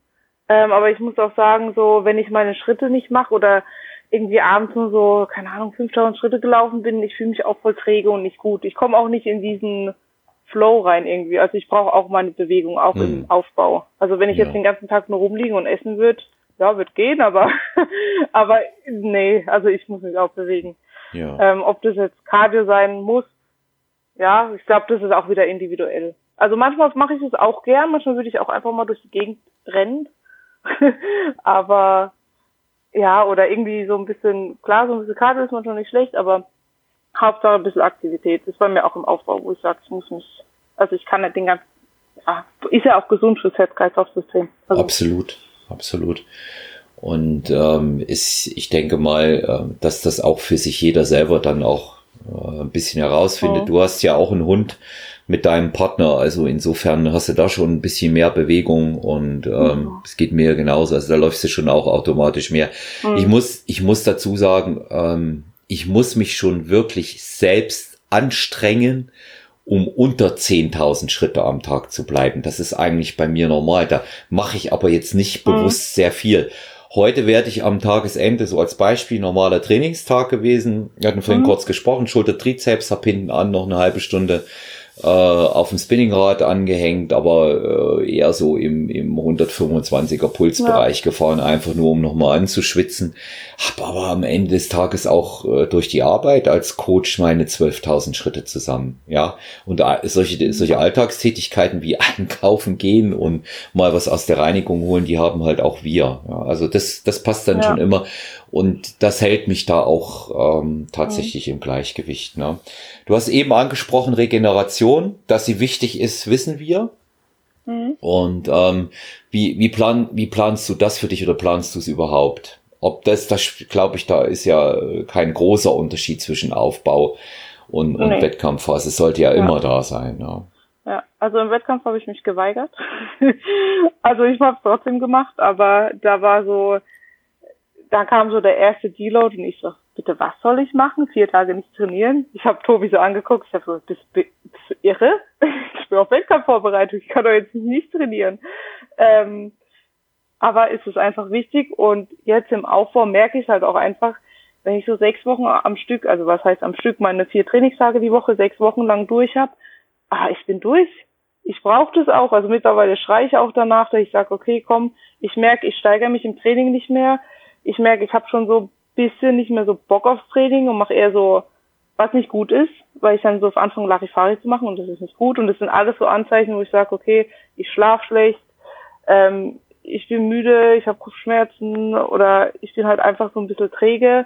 ähm, aber ich muss auch sagen, so wenn ich meine Schritte nicht mache oder irgendwie abends nur so, keine Ahnung, 5000 Schritte gelaufen bin, ich fühle mich auch voll träge und nicht gut. Ich komme auch nicht in diesen Flow rein irgendwie. Also ich brauche auch meine Bewegung, auch hm. im Aufbau. Also wenn ich ja. jetzt den ganzen Tag nur rumliegen und essen würde, ja, wird gehen, aber aber nee, also ich muss mich auch bewegen. Ja. Ähm, ob das jetzt Cardio sein muss, ja, ich glaube, das ist auch wieder individuell. Also manchmal mache ich es auch gern, manchmal würde ich auch einfach mal durch die Gegend rennen. aber ja, oder irgendwie so ein bisschen, klar, so ein bisschen Karte ist manchmal nicht schlecht, aber Hauptsache ein bisschen Aktivität. Das war mir auch im Aufbau, wo ich sage, ich muss mich, also ich kann nicht den ganzen, ja, ist ja auch gesund fürs Herz-Kreislauf-System. Also absolut, absolut. Und ähm, ist, ich denke mal, äh, dass das auch für sich jeder selber dann auch äh, ein bisschen herausfindet. Oh. Du hast ja auch einen Hund. mit deinem Partner. Also insofern hast du da schon ein bisschen mehr Bewegung und ähm, mhm. es geht mir genauso. Also da läufst du schon auch automatisch mehr. Mhm. Ich muss, ich muss dazu sagen, ähm, ich muss mich schon wirklich selbst anstrengen, um unter 10.000 Schritte am Tag zu bleiben. Das ist eigentlich bei mir normal. Da mache ich aber jetzt nicht mhm. bewusst sehr viel. Heute werde ich am Tagesende, so als Beispiel, normaler Trainingstag gewesen. Wir hatten vorhin mhm. kurz gesprochen, Schulter, Trizeps, hab hinten an noch eine halbe Stunde äh, auf dem Spinningrad angehängt, aber äh, eher so im, im 125er Pulsbereich ja. gefahren, einfach nur um nochmal anzuschwitzen. Hab aber am Ende des Tages auch äh, durch die Arbeit als Coach meine 12.000 Schritte zusammen. Ja, und solche, solche Alltagstätigkeiten wie einkaufen gehen und mal was aus der Reinigung holen, die haben halt auch wir. Ja, also das, das passt dann ja. schon immer. Und das hält mich da auch ähm, tatsächlich mhm. im Gleichgewicht. Ne? Du hast eben angesprochen Regeneration, dass sie wichtig ist, wissen wir. Mhm. Und ähm, wie, wie, plan, wie planst du das für dich oder planst du es überhaupt? Ob das, das glaube ich, da ist ja äh, kein großer Unterschied zwischen Aufbau und, und nee. Wettkampfphase. Es sollte ja, ja, immer da sein. Ja. Ja, also im Wettkampf habe ich mich geweigert. also ich habe es trotzdem gemacht, aber da war so, da kam so der erste Deload und ich so, bitte, was soll ich machen? Vier Tage nicht trainieren? Ich habe Tobi so angeguckt, ich habe so, bist, bist du irre? ich bin auf Wettkampfvorbereitung, ich kann doch jetzt nicht trainieren. Ähm, aber ist einfach wichtig und jetzt im Aufbau merke ich halt auch einfach, wenn ich so sechs Wochen am Stück, also was heißt am Stück, meine vier Trainingstage die Woche, sechs Wochen lang durch habe, ah, ich bin durch. Ich brauche das auch. Also mittlerweile schreie ich auch danach, dass ich sage, okay, komm, ich merke, ich steigere mich im Training nicht mehr ich merke, ich habe schon so bisschen nicht mehr so Bock aufs Training und mache eher so, was nicht gut ist, weil ich dann so auf Anfang Larifari zu machen und das ist nicht gut. Und das sind alles so Anzeichen, wo ich sage, okay, ich schlafe schlecht, ähm, ich bin müde, ich habe Kopfschmerzen oder ich bin halt einfach so ein bisschen träge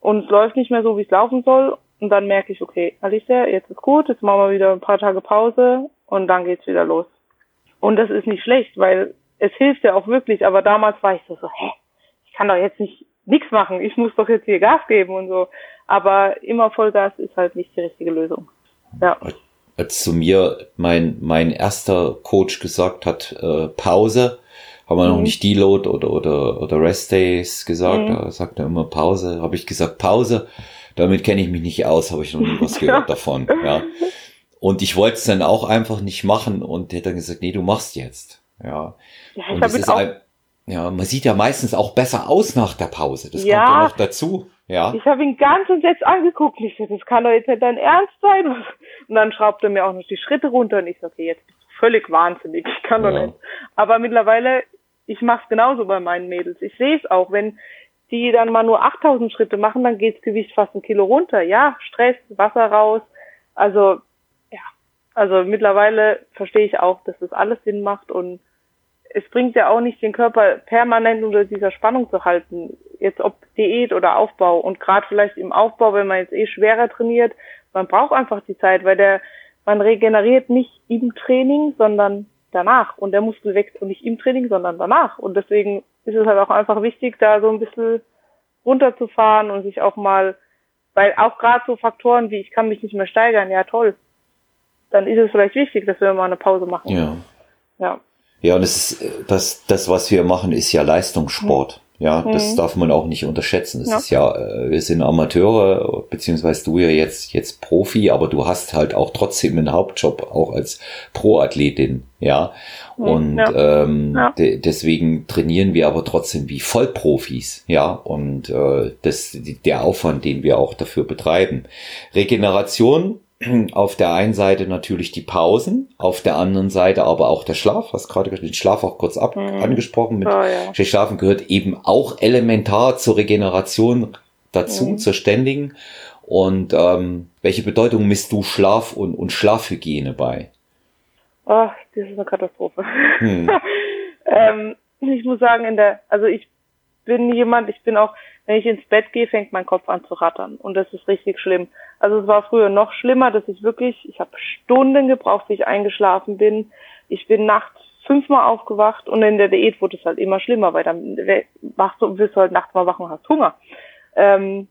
und es läuft nicht mehr so, wie es laufen soll. Und dann merke ich, okay, Alicia, jetzt ist gut, jetzt machen wir wieder ein paar Tage Pause und dann geht's wieder los. Und das ist nicht schlecht, weil es hilft ja auch wirklich, aber damals war ich so, so hä, kann doch jetzt nicht nichts machen, ich muss doch jetzt hier Gas geben und so. Aber immer Vollgas ist halt nicht die richtige Lösung. Ja. Als zu mir mein, mein erster Coach gesagt hat, äh, Pause, haben wir mhm. noch nicht Deload oder, oder, oder Rest Days gesagt, mhm. da sagt er immer Pause, habe ich gesagt Pause, damit kenne ich mich nicht aus, habe ich noch nie was gehört davon. Ja. Und ich wollte es dann auch einfach nicht machen und der hat dann gesagt, nee, du machst jetzt. Ja. ja ich ist auch ein, ja, man sieht ja meistens auch besser aus nach der Pause. Das ja, kommt ja noch dazu. Ja. Ich habe ihn ganz entsetzt angeguckt. Ich so, das kann doch jetzt nicht dein Ernst sein. Und dann schraubt er mir auch noch die Schritte runter und ich so, okay, jetzt bist du völlig wahnsinnig. Ich kann doch ja. nicht. Aber mittlerweile, ich mache es genauso bei meinen Mädels. Ich sehe es auch, wenn die dann mal nur 8000 Schritte machen, dann geht's Gewicht fast ein Kilo runter. Ja, Stress, Wasser raus. Also, ja. Also mittlerweile verstehe ich auch, dass das alles Sinn macht und es bringt ja auch nicht, den Körper permanent unter dieser Spannung zu halten. Jetzt ob Diät oder Aufbau. Und gerade vielleicht im Aufbau, wenn man jetzt eh schwerer trainiert, man braucht einfach die Zeit, weil der, man regeneriert nicht im Training, sondern danach. Und der Muskel wächst und nicht im Training, sondern danach. Und deswegen ist es halt auch einfach wichtig, da so ein bisschen runterzufahren und sich auch mal, weil auch gerade so Faktoren wie ich kann mich nicht mehr steigern, ja toll. Dann ist es vielleicht wichtig, dass wir mal eine Pause machen. Ja. Ja. Ja, und das ist, das, das, was wir machen, ist ja Leistungssport. Ja, mhm. das darf man auch nicht unterschätzen. Das ja. ist ja, äh, wir sind Amateure, beziehungsweise du ja jetzt, jetzt Profi, aber du hast halt auch trotzdem einen Hauptjob, auch als Pro-Athletin, ja. Mhm, und ja. Ähm, ja. De deswegen trainieren wir aber trotzdem wie Vollprofis, ja. Und äh, das, der Aufwand, den wir auch dafür betreiben. Regeneration auf der einen Seite natürlich die Pausen, auf der anderen Seite aber auch der Schlaf. Hast gerade den Schlaf auch kurz ab mhm. angesprochen. Mit oh, ja. Schlafen gehört eben auch elementar zur Regeneration dazu, mhm. zur ständigen. Und ähm, welche Bedeutung misst du Schlaf und, und Schlafhygiene bei? Ach, das ist eine Katastrophe. Hm. ähm, ich muss sagen, in der, also ich bin jemand, ich bin auch, wenn ich ins Bett gehe, fängt mein Kopf an zu rattern. Und das ist richtig schlimm. Also es war früher noch schlimmer, dass ich wirklich, ich habe Stunden gebraucht, bis ich eingeschlafen bin. Ich bin nachts fünfmal aufgewacht und in der Diät wurde es halt immer schlimmer, weil dann machst du, wirst du halt nachts mal wach und hast Hunger. Ähm,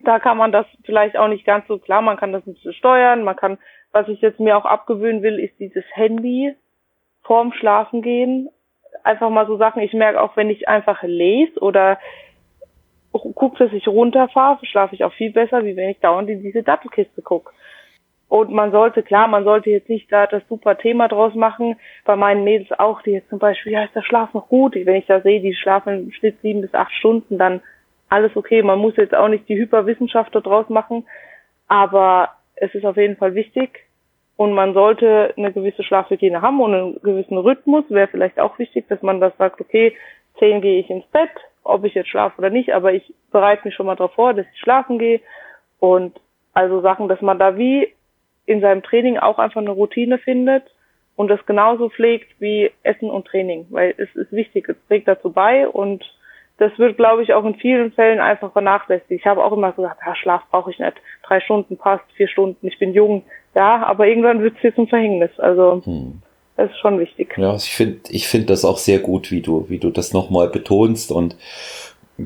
da kann man das vielleicht auch nicht ganz so klar, man kann das nicht so steuern, man kann, was ich jetzt mir auch abgewöhnen will, ist dieses Handy vorm Schlafen gehen. Einfach mal so Sachen, ich merke auch, wenn ich einfach lese oder gucke, dass ich runterfahre, schlafe ich auch viel besser, wie wenn ich dauernd in diese Dattelkiste gucke. Und man sollte, klar, man sollte jetzt nicht da das super Thema draus machen. Bei meinen Mädels auch, die jetzt zum Beispiel, ja, ist der Schlaf noch gut? Wenn ich da sehe, die schlafen im Schnitt sieben bis acht Stunden, dann alles okay. Man muss jetzt auch nicht die Hyperwissenschaftler draus machen. Aber es ist auf jeden Fall wichtig. Und man sollte eine gewisse Schlafhygiene haben und einen gewissen Rhythmus. Wäre vielleicht auch wichtig, dass man das sagt, okay, zehn gehe ich ins Bett, ob ich jetzt schlafe oder nicht, aber ich bereite mich schon mal darauf vor, dass ich schlafen gehe. Und also Sachen, dass man da wie in seinem Training auch einfach eine Routine findet und das genauso pflegt wie Essen und Training, weil es ist wichtig, es trägt dazu bei und das wird, glaube ich, auch in vielen Fällen einfach vernachlässigt. Ich habe auch immer gesagt, ja, Schlaf brauche ich nicht. Drei Stunden passt, vier Stunden, ich bin jung. Ja, aber irgendwann wird es hier zum Verhängnis. Also hm. das ist schon wichtig. Ja, ich finde ich finde das auch sehr gut, wie du, wie du das nochmal betonst und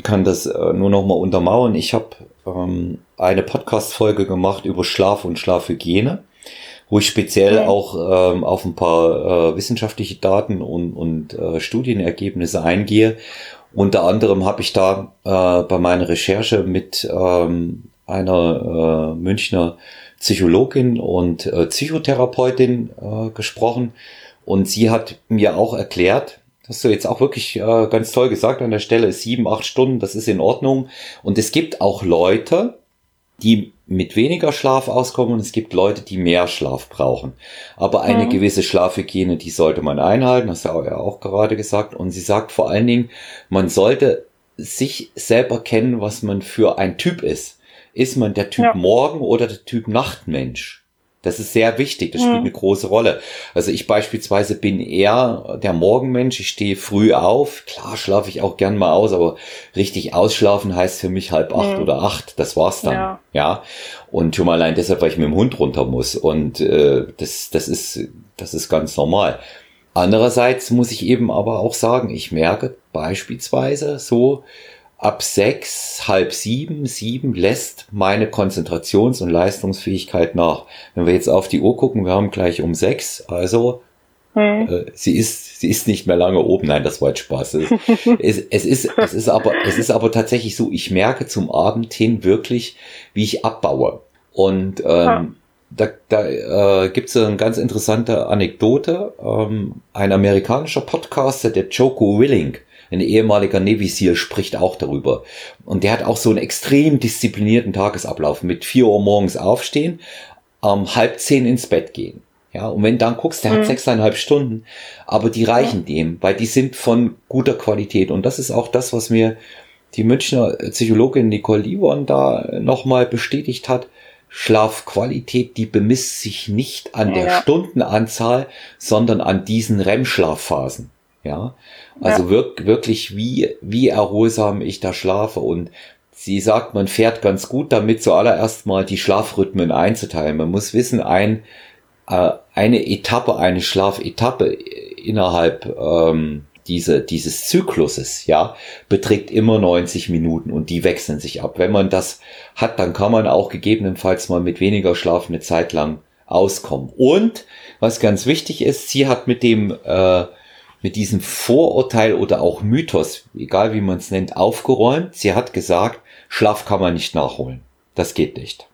kann das äh, nur nochmal untermauern. Ich habe ähm, eine Podcast-Folge gemacht über Schlaf und Schlafhygiene, wo ich speziell ja. auch ähm, auf ein paar äh, wissenschaftliche Daten und, und äh, Studienergebnisse eingehe. Unter anderem habe ich da äh, bei meiner Recherche mit ähm, einer äh, Münchner Psychologin und äh, Psychotherapeutin äh, gesprochen und sie hat mir auch erklärt, hast du jetzt auch wirklich äh, ganz toll gesagt an der Stelle, sieben, acht Stunden, das ist in Ordnung. Und es gibt auch Leute, die mit weniger Schlaf auskommen und es gibt Leute, die mehr Schlaf brauchen. Aber eine mhm. gewisse Schlafhygiene, die sollte man einhalten, hast du ja auch gerade gesagt. Und sie sagt vor allen Dingen, man sollte sich selber kennen, was man für ein Typ ist. Ist man der Typ ja. Morgen oder der Typ Nachtmensch? Das ist sehr wichtig, das spielt mhm. eine große Rolle. Also ich beispielsweise bin eher der Morgenmensch, ich stehe früh auf, klar schlafe ich auch gern mal aus, aber richtig ausschlafen heißt für mich halb acht mhm. oder acht, das war's dann. Ja. ja. Und schon mal allein deshalb, weil ich mit dem Hund runter muss. Und äh, das, das, ist, das ist ganz normal. Andererseits muss ich eben aber auch sagen, ich merke beispielsweise so, ab sechs, halb sieben, sieben lässt meine Konzentrations- und Leistungsfähigkeit nach. Wenn wir jetzt auf die Uhr gucken, wir haben gleich um sechs, also hm. äh, sie ist, sie ist nicht mehr lange oben. Nein, das war jetzt Spaß. Es, es, es, ist, es ist aber, es ist aber tatsächlich so, ich merke zum Abend hin wirklich, wie ich abbaue. Und ähm, ja. da, da äh, gibt es eine ganz interessante Anekdote. Ähm, ein amerikanischer Podcaster, der Joko Willing, ein ehemaliger Navy SEAL spricht auch darüber. Und der hat auch so einen extrem disziplinierten Tagesablauf mit vier Uhr morgens aufstehen, ähm, halb zehn ins Bett gehen. Ja, und wenn du dann guckst, der mhm. hat sechseinhalb Stunden, aber die reichen ja. dem, weil die sind von guter Qualität. Und das ist auch das, was mir die Münchner Psychologin Nicole Livon da nochmal bestätigt hat. Schlafqualität, die bemisst sich nicht an ja. der Stundenanzahl, sondern an diesen REM-Schlafphasen. Ja, also ja. Wirk, wirklich, wie, wie erholsam ich da schlafe. Und sie sagt, man fährt ganz gut damit, zuallererst mal die Schlafrhythmen einzuteilen. Man muss wissen, ein, äh, eine Etappe, eine Schlafetappe innerhalb ähm, diese, dieses Zykluses, ja, beträgt immer 90 Minuten und die wechseln sich ab. Wenn man das hat, dann kann man auch gegebenenfalls mal mit weniger Schlaf eine Zeit lang auskommen. Und was ganz wichtig ist, sie hat mit dem äh, mit diesem Vorurteil oder auch Mythos, egal wie man es nennt, aufgeräumt. Sie hat gesagt, Schlaf kann man nicht nachholen. Das geht nicht.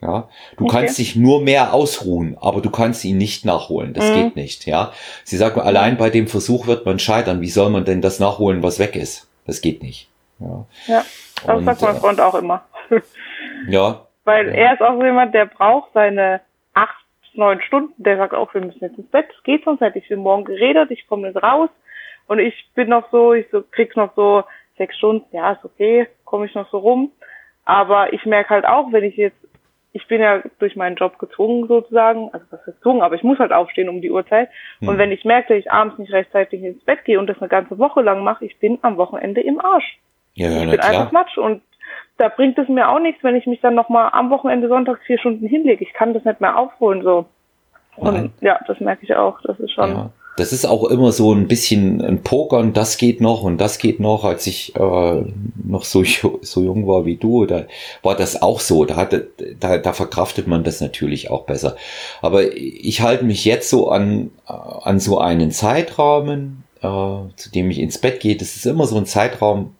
Ja, du okay. kannst dich nur mehr ausruhen, aber du kannst ihn nicht nachholen. Das mhm. geht nicht. Ja, sie sagt, allein bei dem Versuch wird man scheitern. Wie soll man denn das nachholen, was weg ist? Das geht nicht. Ja, ja das Und, sagt mein äh, Freund auch immer. ja. Weil ja. er ist auch so jemand, der braucht seine neun Stunden, der sagt auch, wir müssen jetzt ins Bett, es geht sonst, hätte ich für morgen geredet, ich komme jetzt raus und ich bin noch so, ich so, krieg's noch so sechs Stunden, ja, ist okay, komme ich noch so rum. Aber ich merke halt auch, wenn ich jetzt, ich bin ja durch meinen Job gezwungen sozusagen, also was ist gezwungen, aber ich muss halt aufstehen um die Uhrzeit. Hm. Und wenn ich merke, dass ich abends nicht rechtzeitig ins Bett gehe und das eine ganze Woche lang mache, ich bin am Wochenende im Arsch. Ja, ich bin klar. einfach Matsch und da bringt es mir auch nichts, wenn ich mich dann nochmal am Wochenende sonntags vier Stunden hinlege. Ich kann das nicht mehr aufholen so. Und Nein. ja, das merke ich auch. Das ist schon. Ja. das ist auch immer so ein bisschen ein Pokern, das geht noch und das geht noch. Als ich äh, noch so, so jung war wie du, da war das auch so. Da, hatte, da, da verkraftet man das natürlich auch besser. Aber ich halte mich jetzt so an, an so einen Zeitrahmen, äh, zu dem ich ins Bett gehe. Das ist immer so ein Zeitraum,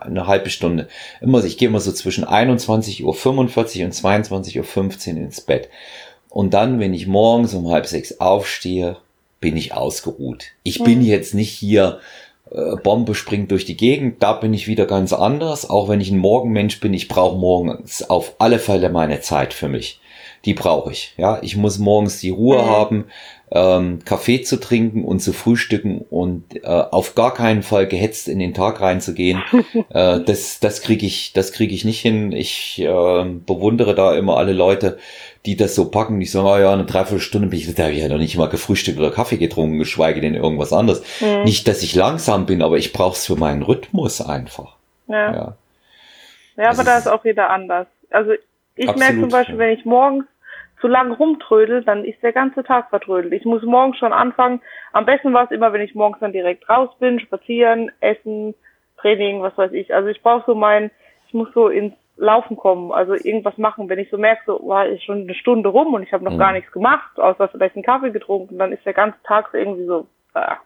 eine halbe Stunde. Immer, ich gehe immer so zwischen 21.45 Uhr und 22.15 Uhr ins Bett. Und dann, wenn ich morgens um halb sechs aufstehe, bin ich ausgeruht. Ich mhm. bin jetzt nicht hier, äh, Bombe springt durch die Gegend, da bin ich wieder ganz anders. Auch wenn ich ein Morgenmensch bin, ich brauche morgens auf alle Fälle meine Zeit für mich. Die brauche ich. Ja, ich muss morgens die Ruhe mhm. haben, ähm, Kaffee zu trinken und zu frühstücken und äh, auf gar keinen Fall gehetzt in den Tag reinzugehen. äh, das das kriege ich, das kriege ich nicht hin. Ich äh, bewundere da immer alle Leute, die das so packen. Ich sage, oh ja, eine Dreiviertelstunde bin ich, da habe ich ja noch nicht mal gefrühstückt oder Kaffee getrunken, geschweige denn irgendwas anderes. Mhm. Nicht, dass ich langsam bin, aber ich brauche es für meinen Rhythmus einfach. Ja. Ja, ja aber da ist auch wieder anders. Also ich merke zum Beispiel, ja. wenn ich morgens zu lang rumtrödel, dann ist der ganze Tag vertrödelt. Ich muss morgens schon anfangen. Am besten war es immer, wenn ich morgens dann direkt raus bin, spazieren, essen, Training, was weiß ich. Also ich brauche so mein, ich muss so ins Laufen kommen, also irgendwas machen. Wenn ich so merke, so war ich schon eine Stunde rum und ich habe noch mhm. gar nichts gemacht, außer vielleicht einen Kaffee getrunken, dann ist der ganze Tag so irgendwie so. Äh.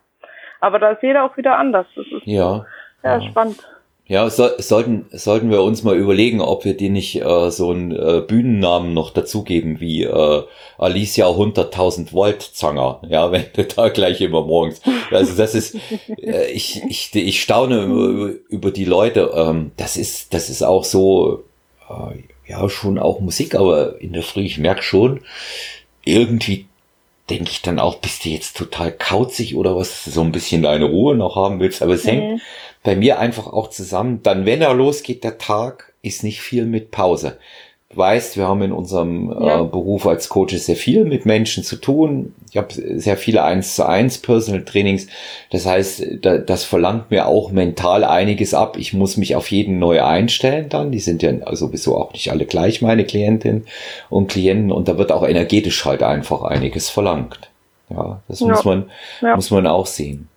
Aber da ist jeder auch wieder anders. Das ist ja, ja, ja. spannend. Ja, so, sollten, sollten wir uns mal überlegen, ob wir dir nicht äh, so einen äh, Bühnennamen noch dazugeben wie äh, Alicia 100.000 Volt Zanger. Ja, wenn du da gleich immer morgens. Also das ist, äh, ich, ich, ich staune über, über die Leute. Ähm, das ist, das ist auch so, äh, ja, schon auch Musik, aber in der Früh, ich merke schon, irgendwie denke ich dann auch, bist du jetzt total kauzig oder was, so ein bisschen deine Ruhe noch haben willst. Aber es mhm. hängt bei mir einfach auch zusammen. Dann, wenn er losgeht, der Tag, ist nicht viel mit Pause. Du weißt, wir haben in unserem äh, ja. äh, Beruf als Coaches sehr viel mit Menschen zu tun. Ich habe sehr viele 1 zu 1 Personal Trainings. Das heißt, da, das verlangt mir auch mental einiges ab. Ich muss mich auf jeden neu einstellen dann. Die sind ja sowieso auch nicht alle gleich, meine Klientinnen und Klienten. Und da wird auch energetisch halt einfach einiges verlangt. Ja, das ja. muss man, ja. muss man auch sehen.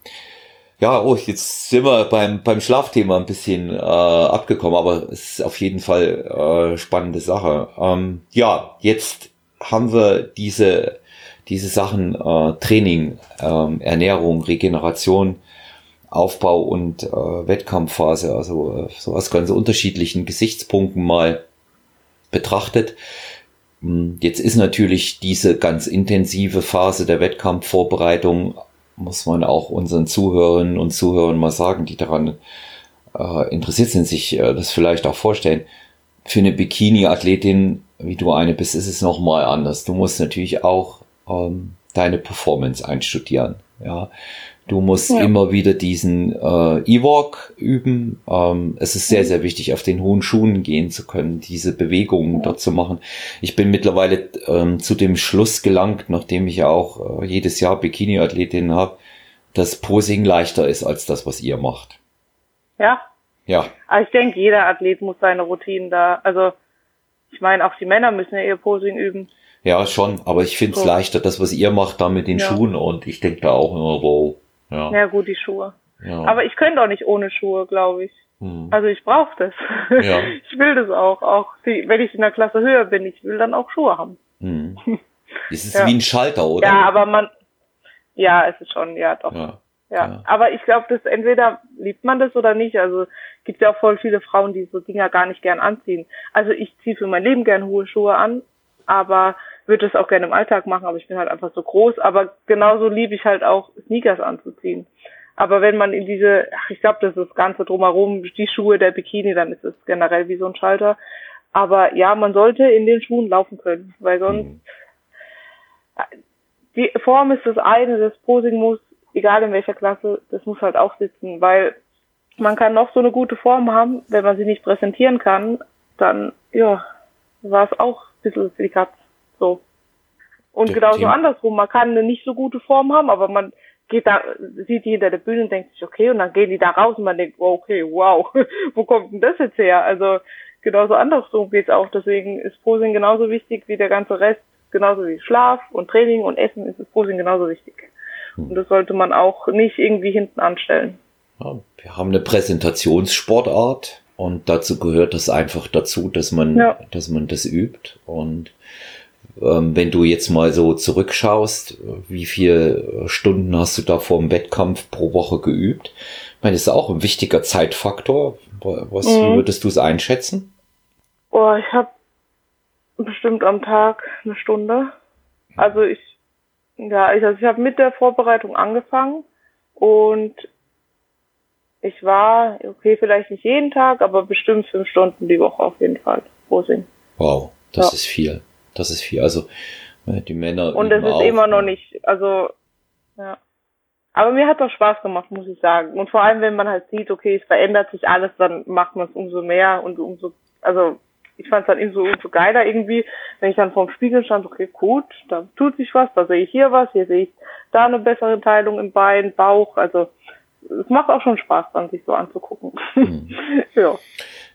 Ja, oh, jetzt sind wir beim, beim Schlafthema ein bisschen äh, abgekommen, aber es ist auf jeden Fall äh, spannende Sache. Ähm, ja, jetzt haben wir diese, diese Sachen äh, Training, ähm, Ernährung, Regeneration, Aufbau und äh, Wettkampfphase, also äh, so aus ganz unterschiedlichen Gesichtspunkten mal betrachtet. Hm, jetzt ist natürlich diese ganz intensive Phase der Wettkampfvorbereitung muss man auch unseren Zuhörerinnen und Zuhörern mal sagen, die daran äh, interessiert sind, sich äh, das vielleicht auch vorstellen. Für eine Bikini-Athletin, wie du eine bist, ist es nochmal anders. Du musst natürlich auch ähm, deine Performance einstudieren. Ja, Du musst ja. immer wieder diesen äh, E-Walk üben. Ähm, es ist sehr, sehr wichtig, auf den hohen Schuhen gehen zu können, diese Bewegungen ja. dort zu machen. Ich bin mittlerweile ähm, zu dem Schluss gelangt, nachdem ich ja auch äh, jedes Jahr Bikini-Athletinnen habe, dass Posing leichter ist als das, was ihr macht. Ja. Ja. Aber ich denke, jeder Athlet muss seine Routinen da, also ich meine, auch die Männer müssen ja ihr Posing üben. Ja, schon, aber ich finde es so. leichter, das, was ihr macht, da mit den ja. Schuhen und ich denke da auch immer, wow, ja. ja, gut, die Schuhe. Ja. Aber ich könnte auch nicht ohne Schuhe, glaube ich. Hm. Also ich brauche das. Ja. Ich will das auch. Auch die, wenn ich in der Klasse höher bin, ich will dann auch Schuhe haben. Hm. Das ist ja. wie ein Schalter, oder? Ja, aber man, ja, es ist schon, ja, doch. Ja. Ja, ja. aber ich glaube, das entweder liebt man das oder nicht. Also gibt ja auch voll viele Frauen, die so Dinger gar nicht gern anziehen. Also ich ziehe für mein Leben gern hohe Schuhe an, aber würde das auch gerne im Alltag machen, aber ich bin halt einfach so groß. Aber genauso liebe ich halt auch Sneakers anzuziehen. Aber wenn man in diese, ach, ich glaube, das ist das Ganze drumherum, die Schuhe, der Bikini, dann ist es generell wie so ein Schalter. Aber ja, man sollte in den Schuhen laufen können, weil sonst mhm. die Form ist das eine, das Posing muss, egal in welcher Klasse, das muss halt auch sitzen, weil man kann noch so eine gute Form haben, wenn man sie nicht präsentieren kann, dann ja, war es auch ein bisschen für die Katze. So. Und genauso andersrum, man kann eine nicht so gute Form haben, aber man geht da, sieht die hinter der Bühne und denkt sich, okay, und dann gehen die da raus und man denkt, okay, wow, wo kommt denn das jetzt her? Also genauso andersrum geht's auch. Deswegen ist Posing genauso wichtig wie der ganze Rest, genauso wie Schlaf und Training und Essen ist das Posing genauso wichtig. Und das sollte man auch nicht irgendwie hinten anstellen. Ja, wir haben eine Präsentationssportart und dazu gehört das einfach dazu, dass man, ja. dass man das übt. Und wenn du jetzt mal so zurückschaust, wie viele Stunden hast du da vor dem Wettkampf pro Woche geübt? Ich meine, das ist auch ein wichtiger Zeitfaktor. Was mhm. würdest du es einschätzen? Oh, ich habe bestimmt am Tag eine Stunde. Also ich, ja, ich, also ich habe mit der Vorbereitung angefangen und ich war, okay, vielleicht nicht jeden Tag, aber bestimmt fünf Stunden die Woche auf jeden Fall Posing. Wow, das ja. ist viel. Das ist viel. Also äh, die Männer. Und es ist auch, immer noch nicht, also ja. Aber mir hat doch Spaß gemacht, muss ich sagen. Und vor allem, wenn man halt sieht, okay, es verändert sich alles, dann macht man es umso mehr und umso, also ich fand es dann umso, umso geiler irgendwie, wenn ich dann vorm Spiegel stand, okay, gut, da tut sich was, da sehe ich hier was, hier sehe ich da eine bessere Teilung im Bein, Bauch, also es macht auch schon Spaß, dann sich so anzugucken. Mhm. ja.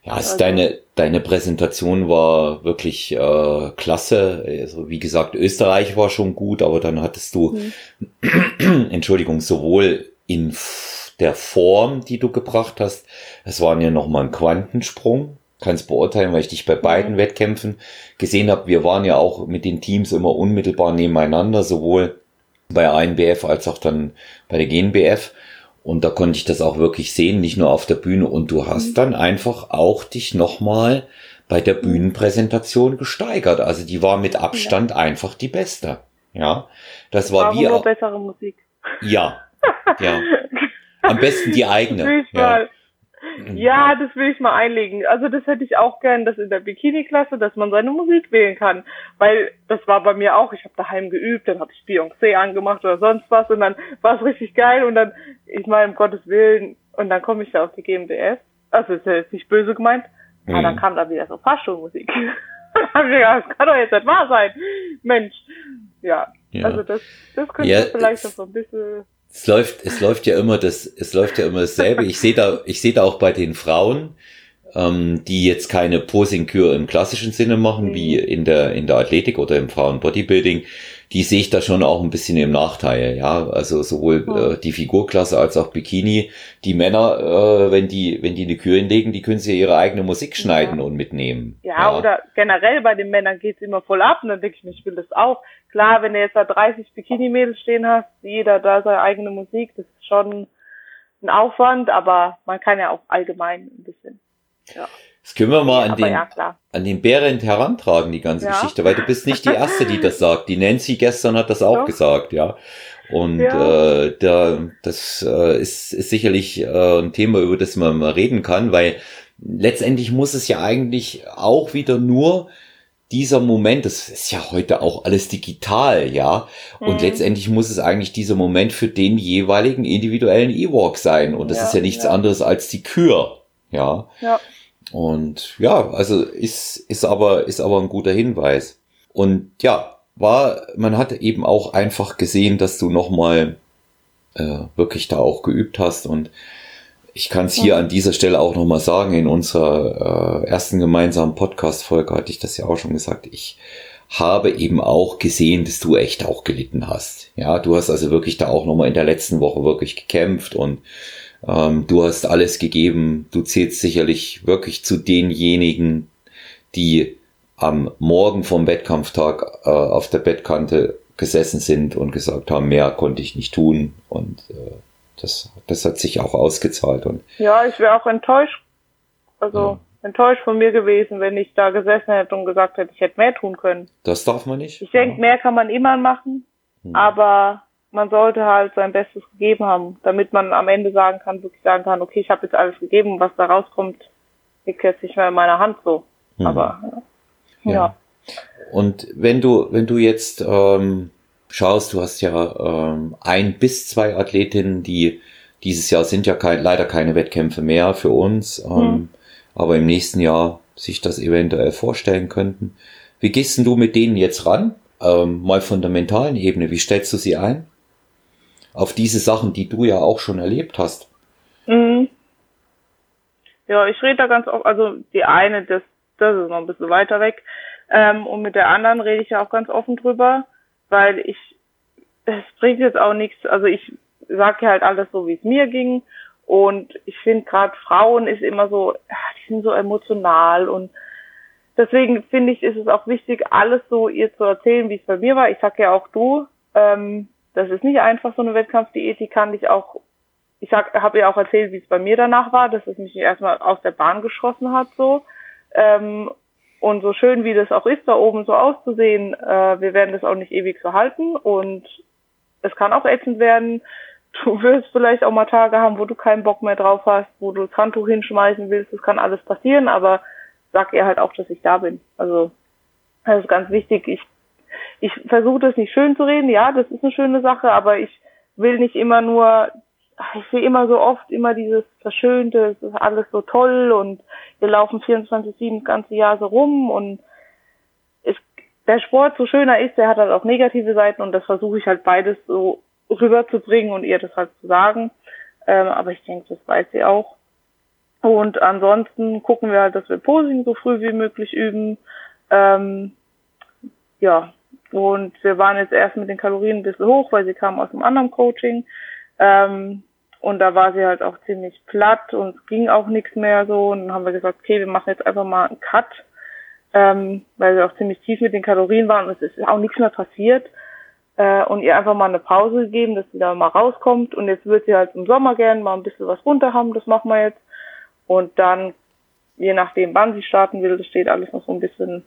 Ja, also, deine, deine Präsentation war wirklich äh, klasse. Also wie gesagt, Österreich war schon gut, aber dann hattest du, mhm. Entschuldigung, sowohl in der Form, die du gebracht hast, es waren ja nochmal ein Quantensprung. Kannst beurteilen, weil ich dich bei beiden mhm. Wettkämpfen gesehen habe. Wir waren ja auch mit den Teams immer unmittelbar nebeneinander, sowohl bei ANBF als auch dann bei der GNBF. Und da konnte ich das auch wirklich sehen, nicht nur auf der Bühne. Und du hast mhm. dann einfach auch dich nochmal bei der Bühnenpräsentation gesteigert. Also die war mit Abstand ja. einfach die beste. Ja, das war, war wie auch bessere Musik. Ja, ja. Am besten die eigene. Ja. Mhm. Ja, das will ich mal einlegen. Also das hätte ich auch gern, dass in der Bikini-Klasse, dass man seine Musik wählen kann. Weil das war bei mir auch, ich habe daheim geübt, dann habe ich Beyoncé angemacht oder sonst was und dann war es richtig geil und dann, ich meine, um Gottes Willen, und dann komme ich ja auf die GmbF. Also ist ja jetzt nicht böse gemeint. Mhm. Aber dann kam da wieder so Fahrstuhlmusik. das kann doch jetzt nicht wahr sein. Mensch. Ja. ja. Also das, das könnte ja, vielleicht noch so ein bisschen es läuft, es läuft ja immer das, es läuft ja immer dasselbe. Ich sehe da, ich sehe da auch bei den Frauen, ähm, die jetzt keine Posing-Kür im klassischen Sinne machen, mhm. wie in der, in der Athletik oder im Frauen-Bodybuilding, die sehe ich da schon auch ein bisschen im Nachteil, ja. Also sowohl mhm. äh, die Figurklasse als auch Bikini. Die Männer, äh, wenn die, wenn die eine Kür hinlegen, die können sie ihre eigene Musik schneiden ja. und mitnehmen. Ja, ja, oder generell bei den Männern geht's immer voll ab und dann denke ich mir, ich will das auch. Klar, wenn du jetzt da 30 Bikini-Mädels stehen hast, jeder da seine eigene Musik, das ist schon ein Aufwand, aber man kann ja auch allgemein ein bisschen, ja. Das können wir mal an den, ja, an den Behrendt herantragen, die ganze ja. Geschichte, weil du bist nicht die Erste, die das sagt. Die Nancy gestern hat das auch ja. gesagt, ja. Und äh, da, das äh, ist, ist sicherlich äh, ein Thema, über das man mal reden kann, weil letztendlich muss es ja eigentlich auch wieder nur dieser Moment, das ist ja heute auch alles digital, ja. Und mhm. letztendlich muss es eigentlich dieser Moment für den jeweiligen individuellen E-Walk sein. Und das ja, ist ja nichts ja. anderes als die Kür, ja. Ja. Und ja, also ist, ist aber, ist aber ein guter Hinweis. Und ja, war, man hat eben auch einfach gesehen, dass du nochmal äh, wirklich da auch geübt hast und ich kann es hier an dieser Stelle auch nochmal sagen, in unserer äh, ersten gemeinsamen Podcast-Folge hatte ich das ja auch schon gesagt. Ich habe eben auch gesehen, dass du echt auch gelitten hast. Ja, du hast also wirklich da auch nochmal in der letzten Woche wirklich gekämpft und ähm, du hast alles gegeben. Du zählst sicherlich wirklich zu denjenigen, die am Morgen vom Wettkampftag äh, auf der Bettkante gesessen sind und gesagt haben, mehr konnte ich nicht tun. Und äh, das, das hat sich auch ausgezahlt. Und ja, ich wäre auch enttäuscht, also ja. enttäuscht von mir gewesen, wenn ich da gesessen hätte und gesagt hätte, ich hätte mehr tun können. Das darf man nicht. Ich denke, ja. mehr kann man immer machen, hm. aber man sollte halt sein Bestes gegeben haben, damit man am Ende sagen kann, wirklich sagen kann, okay, ich habe jetzt alles gegeben, was da rauskommt, liegt jetzt nicht mehr in meiner Hand so. Mhm. Aber ja. ja. Und wenn du, wenn du jetzt ähm, schaust, du hast ja ähm, ein bis zwei Athletinnen, die dieses Jahr sind ja kein, leider keine Wettkämpfe mehr für uns, ähm, mhm. aber im nächsten Jahr sich das eventuell vorstellen könnten. Wie gehst denn du mit denen jetzt ran? Ähm, mal von der mentalen Ebene, wie stellst du sie ein? Auf diese Sachen, die du ja auch schon erlebt hast. Mhm. Ja, ich rede da ganz oft, also die eine, das, das ist noch ein bisschen weiter weg. Ähm, und mit der anderen rede ich ja auch ganz offen drüber, weil ich es bringt jetzt auch nichts. Also ich sage halt alles so, wie es mir ging. Und ich finde gerade Frauen ist immer so, die sind so emotional und deswegen finde ich, ist es auch wichtig, alles so ihr zu erzählen, wie es bei mir war. Ich sag ja auch du, ähm, das ist nicht einfach so eine Wettkampfdiät, die kann ich auch, ich sag, habe ja auch erzählt, wie es bei mir danach war, dass es mich erstmal aus der Bahn geschossen hat so. Ähm, und so schön wie das auch ist, da oben so auszusehen, äh, wir werden das auch nicht ewig so halten und es kann auch ätzend werden. Du wirst vielleicht auch mal Tage haben, wo du keinen Bock mehr drauf hast, wo du das Handtuch hinschmeißen willst, das kann alles passieren, aber sag ihr halt auch, dass ich da bin. Also das ist ganz wichtig. Ich ich versuche das nicht schön zu reden, ja, das ist eine schöne Sache, aber ich will nicht immer nur, ich will immer so oft immer dieses Verschönte, es ist alles so toll und wir laufen 24-7 das ganze Jahr so rum und es, der Sport so schöner ist, der hat halt auch negative Seiten und das versuche ich halt beides so rüberzubringen und ihr das halt zu sagen. Ähm, aber ich denke, das weiß sie auch. Und ansonsten gucken wir halt, dass wir Posing so früh wie möglich üben. Ähm, ja, und wir waren jetzt erst mit den Kalorien ein bisschen hoch, weil sie kam aus einem anderen Coaching. Ähm, und da war sie halt auch ziemlich platt und es ging auch nichts mehr so. Und dann haben wir gesagt, okay, wir machen jetzt einfach mal einen Cut, ähm, weil sie auch ziemlich tief mit den Kalorien waren und es ist auch nichts mehr passiert. Äh, und ihr einfach mal eine Pause gegeben, dass sie da mal rauskommt. Und jetzt wird sie halt im Sommer gern mal ein bisschen was runter haben, das machen wir jetzt. Und dann, je nachdem wann sie starten will, das steht alles noch so ein bisschen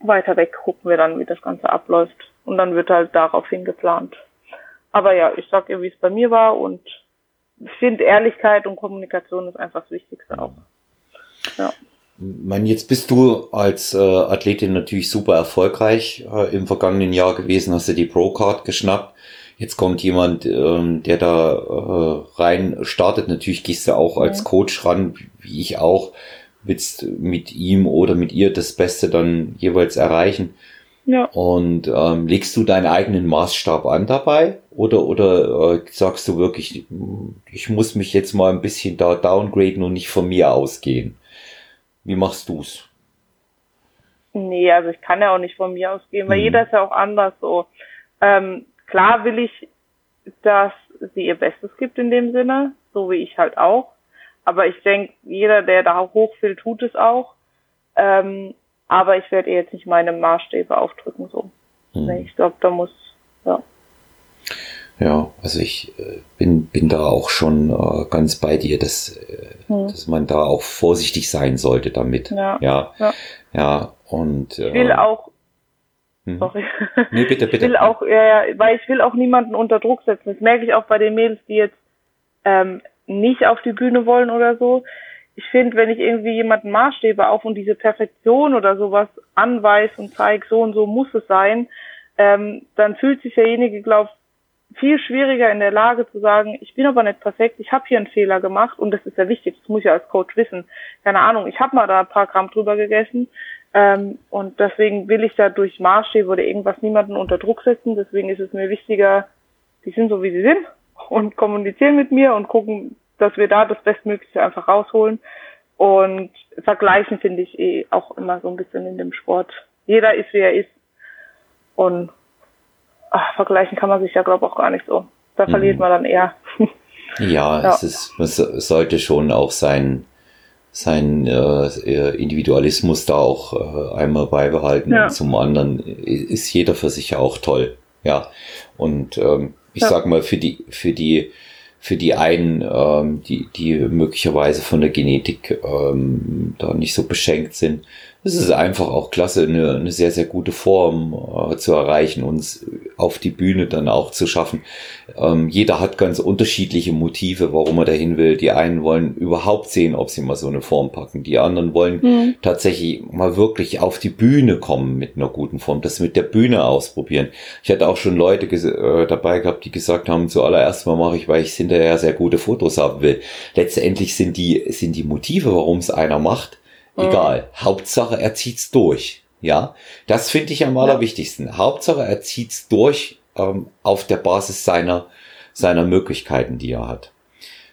weiter weg gucken wir dann, wie das Ganze abläuft. Und dann wird halt daraufhin geplant. Aber ja, ich sag ihr, wie es bei mir war und ich finde Ehrlichkeit und Kommunikation ist einfach das Wichtigste auch. Ja. Man, jetzt bist du als äh, Athletin natürlich super erfolgreich äh, im vergangenen Jahr gewesen, hast du die Pro-Card geschnappt. Jetzt kommt jemand, ähm, der da äh, rein startet. Natürlich gehst du auch als Coach ran, wie ich auch willst mit ihm oder mit ihr das Beste dann jeweils erreichen. Ja. Und ähm, legst du deinen eigenen Maßstab an dabei? Oder, oder äh, sagst du wirklich, ich muss mich jetzt mal ein bisschen da downgraden und nicht von mir ausgehen? Wie machst du's? Nee, also ich kann ja auch nicht von mir ausgehen, weil hm. jeder ist ja auch anders so. Ähm, klar will ich, dass sie ihr Bestes gibt in dem Sinne, so wie ich halt auch. Aber ich denke, jeder, der da hoch will, tut es auch. Ähm, aber ich werde jetzt nicht meine Maßstäbe aufdrücken so. Hm. Ich glaube, da muss, ja. Ja, also ich äh, bin, bin da auch schon äh, ganz bei dir, dass, äh, hm. dass man da auch vorsichtig sein sollte damit. Ja. Ja. Ja, ja und äh, ich will auch hm. Sorry. Nee, bitte, bitte. Ich will auch, ja, weil ich will auch niemanden unter Druck setzen. Das merke ich auch bei den Mädels, die jetzt ähm, nicht auf die Bühne wollen oder so. Ich finde, wenn ich irgendwie jemanden Maßstäbe auf und diese Perfektion oder sowas anweise und zeige, so und so muss es sein, ähm, dann fühlt sich derjenige, glaube viel schwieriger in der Lage zu sagen, ich bin aber nicht perfekt, ich habe hier einen Fehler gemacht und das ist ja wichtig, das muss ich als Coach wissen. Keine Ahnung, ich habe mal da ein paar Gramm drüber gegessen ähm, und deswegen will ich da durch Maßstäbe oder irgendwas niemanden unter Druck setzen, deswegen ist es mir wichtiger, die sind so wie sie sind und kommunizieren mit mir und gucken, dass wir da das Bestmögliche einfach rausholen. Und vergleichen finde ich eh auch immer so ein bisschen in dem Sport. Jeder ist, wie er ist. Und ach, vergleichen kann man sich ja, glaube ich, auch gar nicht so. Da mhm. verliert man dann eher. ja, ja, es ist, es sollte schon auch sein, sein äh, Individualismus da auch äh, einmal beibehalten. Ja. Und zum anderen ist jeder für sich ja auch toll. Ja. Und ähm, ich ja. sag mal, für die, für die, für die einen, ähm, die, die möglicherweise von der Genetik ähm, da nicht so beschenkt sind, es ist einfach auch klasse, eine, eine sehr, sehr gute Form äh, zu erreichen, uns auf die Bühne dann auch zu schaffen. Ähm, jeder hat ganz unterschiedliche Motive, warum er dahin will. Die einen wollen überhaupt sehen, ob sie mal so eine Form packen. Die anderen wollen mhm. tatsächlich mal wirklich auf die Bühne kommen mit einer guten Form, das mit der Bühne ausprobieren. Ich hatte auch schon Leute äh, dabei gehabt, die gesagt haben, zuallererst mal mache ich, weil ich hinterher sehr gute Fotos haben will. Letztendlich sind die, sind die Motive, warum es einer macht, Egal. Mhm. Hauptsache, er zieht's durch. Ja, das finde ich am allerwichtigsten. Ja. Hauptsache, er zieht's durch ähm, auf der Basis seiner, seiner Möglichkeiten, die er hat.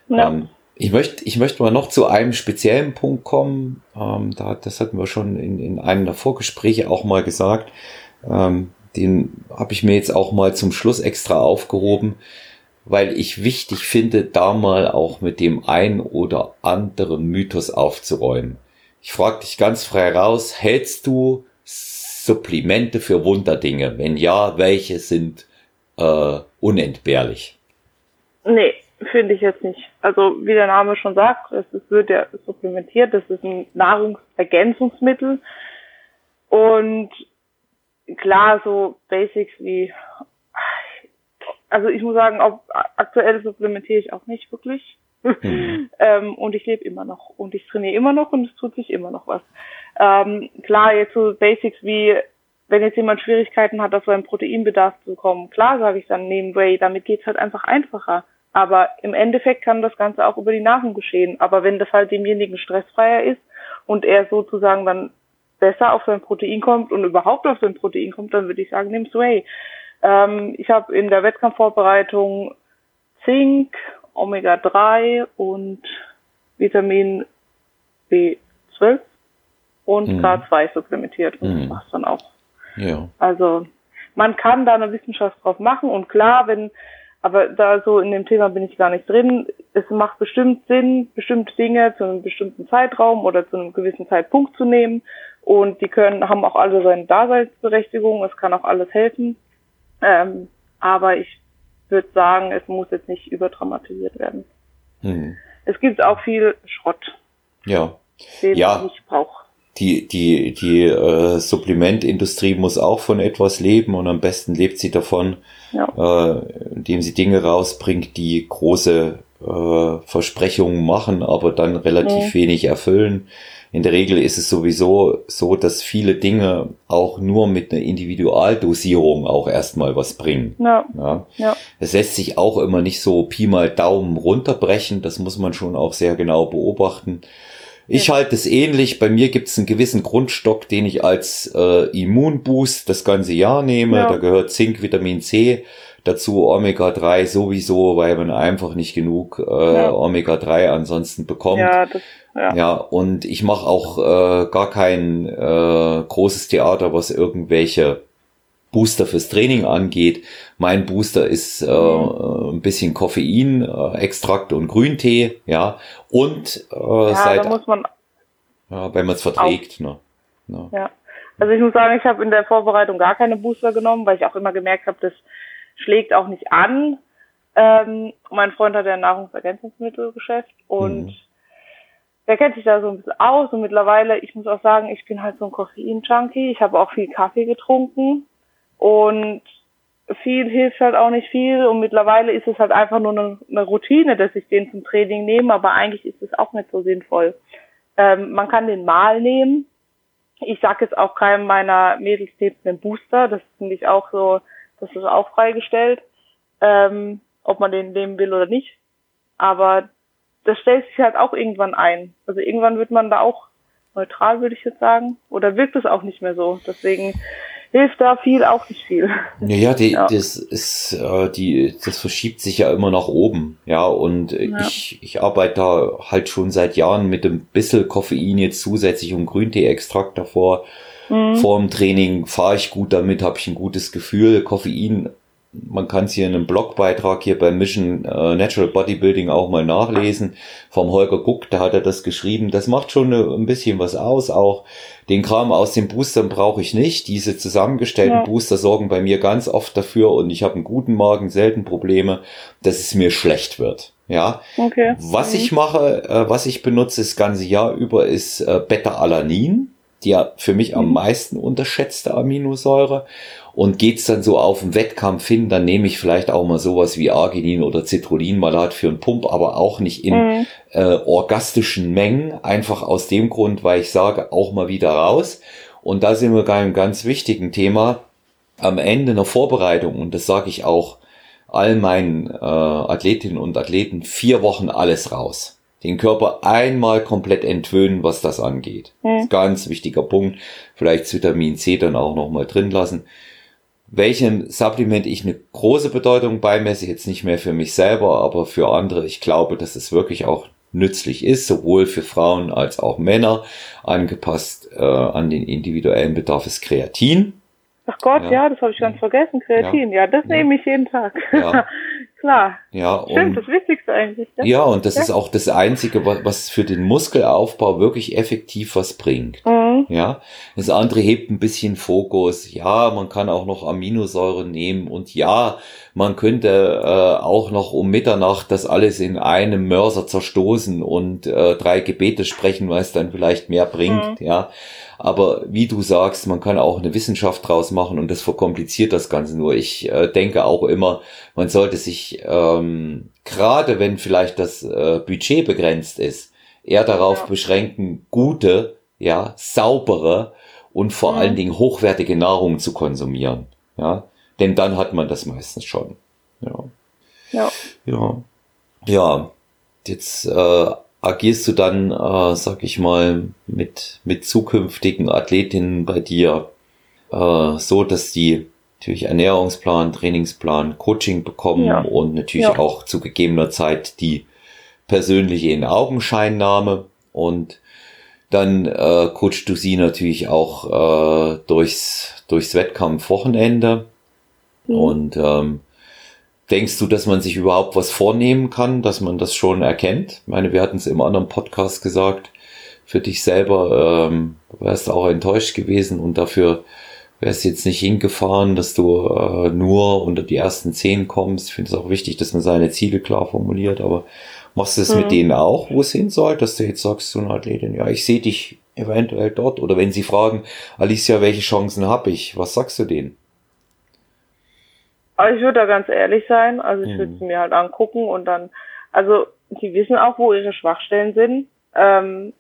Ja. Ähm, ich möchte, ich möchte mal noch zu einem speziellen Punkt kommen. Ähm, da, das hatten wir schon in, in einem der Vorgespräche auch mal gesagt. Ähm, den habe ich mir jetzt auch mal zum Schluss extra aufgehoben, weil ich wichtig finde, da mal auch mit dem ein oder anderen Mythos aufzuräumen. Ich frage dich ganz frei raus, hältst du Supplemente für Wunderdinge? Wenn ja, welche sind äh, unentbehrlich? Nee, finde ich jetzt nicht. Also wie der Name schon sagt, es wird ja supplementiert, das ist ein Nahrungsergänzungsmittel. Und klar, so Basics wie, also ich muss sagen, auch aktuell supplementiere ich auch nicht wirklich. Mhm. ähm, und ich lebe immer noch und ich trainiere immer noch und es tut sich immer noch was. Ähm, klar, jetzt so Basics wie, wenn jetzt jemand Schwierigkeiten hat, auf seinen Proteinbedarf zu kommen, klar sage ich dann, nehmen Whey, damit geht's halt einfach einfacher. Aber im Endeffekt kann das Ganze auch über die Nahrung geschehen. Aber wenn das halt demjenigen stressfreier ist und er sozusagen dann besser auf sein Protein kommt und überhaupt auf sein Protein kommt, dann würde ich sagen, nimm Sway. Ähm, ich habe in der Wettkampfvorbereitung Zink, Omega-3 und Vitamin B12 und mhm. K2 supplementiert. Und mhm. das dann auch. Ja. Also man kann da eine Wissenschaft drauf machen und klar, wenn aber da so in dem Thema bin ich gar nicht drin. Es macht bestimmt Sinn, bestimmte Dinge zu einem bestimmten Zeitraum oder zu einem gewissen Zeitpunkt zu nehmen. Und die können, haben auch alle seine Daseinsberechtigung. Es kann auch alles helfen. Ähm, aber ich würde sagen, es muss jetzt nicht überdramatisiert werden. Hm. Es gibt auch viel Schrott. Ja. Den ja. man nicht braucht die, die, die äh, Supplementindustrie muss auch von etwas leben und am besten lebt sie davon, ja. äh, indem sie Dinge rausbringt, die große äh, Versprechungen machen, aber dann relativ mhm. wenig erfüllen. In der Regel ist es sowieso so, dass viele Dinge auch nur mit einer Individualdosierung auch erstmal was bringen. Ja. Ja. ja. Es lässt sich auch immer nicht so Pi mal Daumen runterbrechen. Das muss man schon auch sehr genau beobachten. Ich halte es ähnlich. Bei mir gibt es einen gewissen Grundstock, den ich als äh, Immunboost das ganze Jahr nehme. Ja. Da gehört Zink, Vitamin C dazu, Omega-3 sowieso, weil man einfach nicht genug äh, ja. Omega-3 ansonsten bekommt. Ja, das, ja. ja und ich mache auch äh, gar kein äh, großes Theater, was irgendwelche Booster fürs Training angeht. Mein Booster ist äh, mhm. ein bisschen Koffein, äh, Extrakt und Grüntee, ja. Und äh, ja, seit, da muss man ja, wenn man es verträgt, ne? ne? Ja. Also ich muss sagen, ich habe in der Vorbereitung gar keine Booster genommen, weil ich auch immer gemerkt habe, das schlägt auch nicht an. Ähm, mein Freund hat ja ein Nahrungsergänzungsmittelgeschäft und mhm. der kennt sich da so ein bisschen aus und mittlerweile, ich muss auch sagen, ich bin halt so ein Koffein-Junkie. Ich habe auch viel Kaffee getrunken und viel hilft halt auch nicht viel und mittlerweile ist es halt einfach nur eine, eine Routine, dass ich den zum Training nehme, aber eigentlich ist es auch nicht so sinnvoll. Ähm, man kann den mal nehmen. Ich sage jetzt auch keinem meiner Mädels nehmt einen Booster, das finde ich auch so, das ist auch freigestellt, ähm, ob man den nehmen will oder nicht. Aber das stellt sich halt auch irgendwann ein. Also irgendwann wird man da auch neutral, würde ich jetzt sagen, oder wirkt es auch nicht mehr so. Deswegen hilft da viel auch nicht viel. Ja, die, ja. das ist, äh, die, das verschiebt sich ja immer nach oben. Ja, und ja. ich, ich arbeite da halt schon seit Jahren mit einem bisschen Koffein jetzt zusätzlich und Grüntee-Extrakt davor. Mhm. Vor dem Training fahre ich gut damit, habe ich ein gutes Gefühl. Koffein man kann es hier in einem Blogbeitrag hier beim Mission äh, Natural Bodybuilding auch mal nachlesen. Vom Holger Guck, da hat er das geschrieben. Das macht schon eine, ein bisschen was aus. Auch den Kram aus den Boostern brauche ich nicht. Diese zusammengestellten ja. Booster sorgen bei mir ganz oft dafür und ich habe einen guten Magen, selten Probleme, dass es mir schlecht wird. Ja. Okay. Was mhm. ich mache, äh, was ich benutze das ganze Jahr über, ist äh, Beta-Alanin die ja für mich am mhm. meisten unterschätzte Aminosäure. Und geht's dann so auf den Wettkampf hin, dann nehme ich vielleicht auch mal sowas wie Arginin oder Citrulinmalat für einen Pump, aber auch nicht in mhm. äh, orgastischen Mengen. Einfach aus dem Grund, weil ich sage, auch mal wieder raus. Und da sind wir bei einem ganz wichtigen Thema. Am Ende einer Vorbereitung, und das sage ich auch all meinen äh, Athletinnen und Athleten, vier Wochen alles raus den Körper einmal komplett entwöhnen, was das angeht. Mhm. Ganz wichtiger Punkt. Vielleicht Vitamin C dann auch noch mal drin lassen welchem Supplement ich eine große Bedeutung beimesse, jetzt nicht mehr für mich selber, aber für andere. Ich glaube, dass es wirklich auch nützlich ist, sowohl für Frauen als auch Männer, angepasst äh, an den individuellen Bedarf ist Kreatin. Ach Gott, ja, ja das habe ich ganz vergessen, Kreatin. Ja, ja das nehme ich jeden Tag. Ja. Klar. Ja, Stimmt, das Wichtigste eigentlich. Ja, ja und das ist auch das Einzige, was für den Muskelaufbau wirklich effektiv was bringt. Mhm. Ja, das andere hebt ein bisschen Fokus. Ja, man kann auch noch Aminosäuren nehmen und ja, man könnte äh, auch noch um Mitternacht das alles in einem Mörser zerstoßen und äh, drei Gebete sprechen, weil es dann vielleicht mehr bringt. Mhm. Ja, aber wie du sagst, man kann auch eine Wissenschaft draus machen und das verkompliziert das Ganze nur. Ich äh, denke auch immer, man sollte sich, ähm, gerade wenn vielleicht das äh, Budget begrenzt ist, eher darauf ja. beschränken, gute, ja, saubere und vor mhm. allen Dingen hochwertige Nahrung zu konsumieren. Ja, denn dann hat man das meistens schon. Ja. Ja. Ja. Ja. Jetzt äh, agierst du dann, äh, sag ich mal, mit, mit zukünftigen Athletinnen bei dir äh, so, dass die natürlich Ernährungsplan, Trainingsplan, Coaching bekommen ja. und natürlich ja. auch zu gegebener Zeit die persönliche in Augenscheinnahme und dann äh, coachst du sie natürlich auch äh, durchs, durchs Wettkampfwochenende mhm. und ähm, Denkst du, dass man sich überhaupt was vornehmen kann, dass man das schon erkennt? Ich meine, wir hatten es im anderen Podcast gesagt, für dich selber ähm, wärst du auch enttäuscht gewesen und dafür wärst du jetzt nicht hingefahren, dass du äh, nur unter die ersten zehn kommst. Ich finde es auch wichtig, dass man seine Ziele klar formuliert, aber machst du das mhm. mit denen auch, wo es hin soll, dass du jetzt sagst zu einer Athletin, ja, ich sehe dich eventuell dort oder wenn sie fragen, Alicia, welche Chancen habe ich? Was sagst du denen? Aber ich würde da ganz ehrlich sein. Also ich würde mhm. sie mir halt angucken und dann, also die wissen auch, wo ihre Schwachstellen sind. Ähm,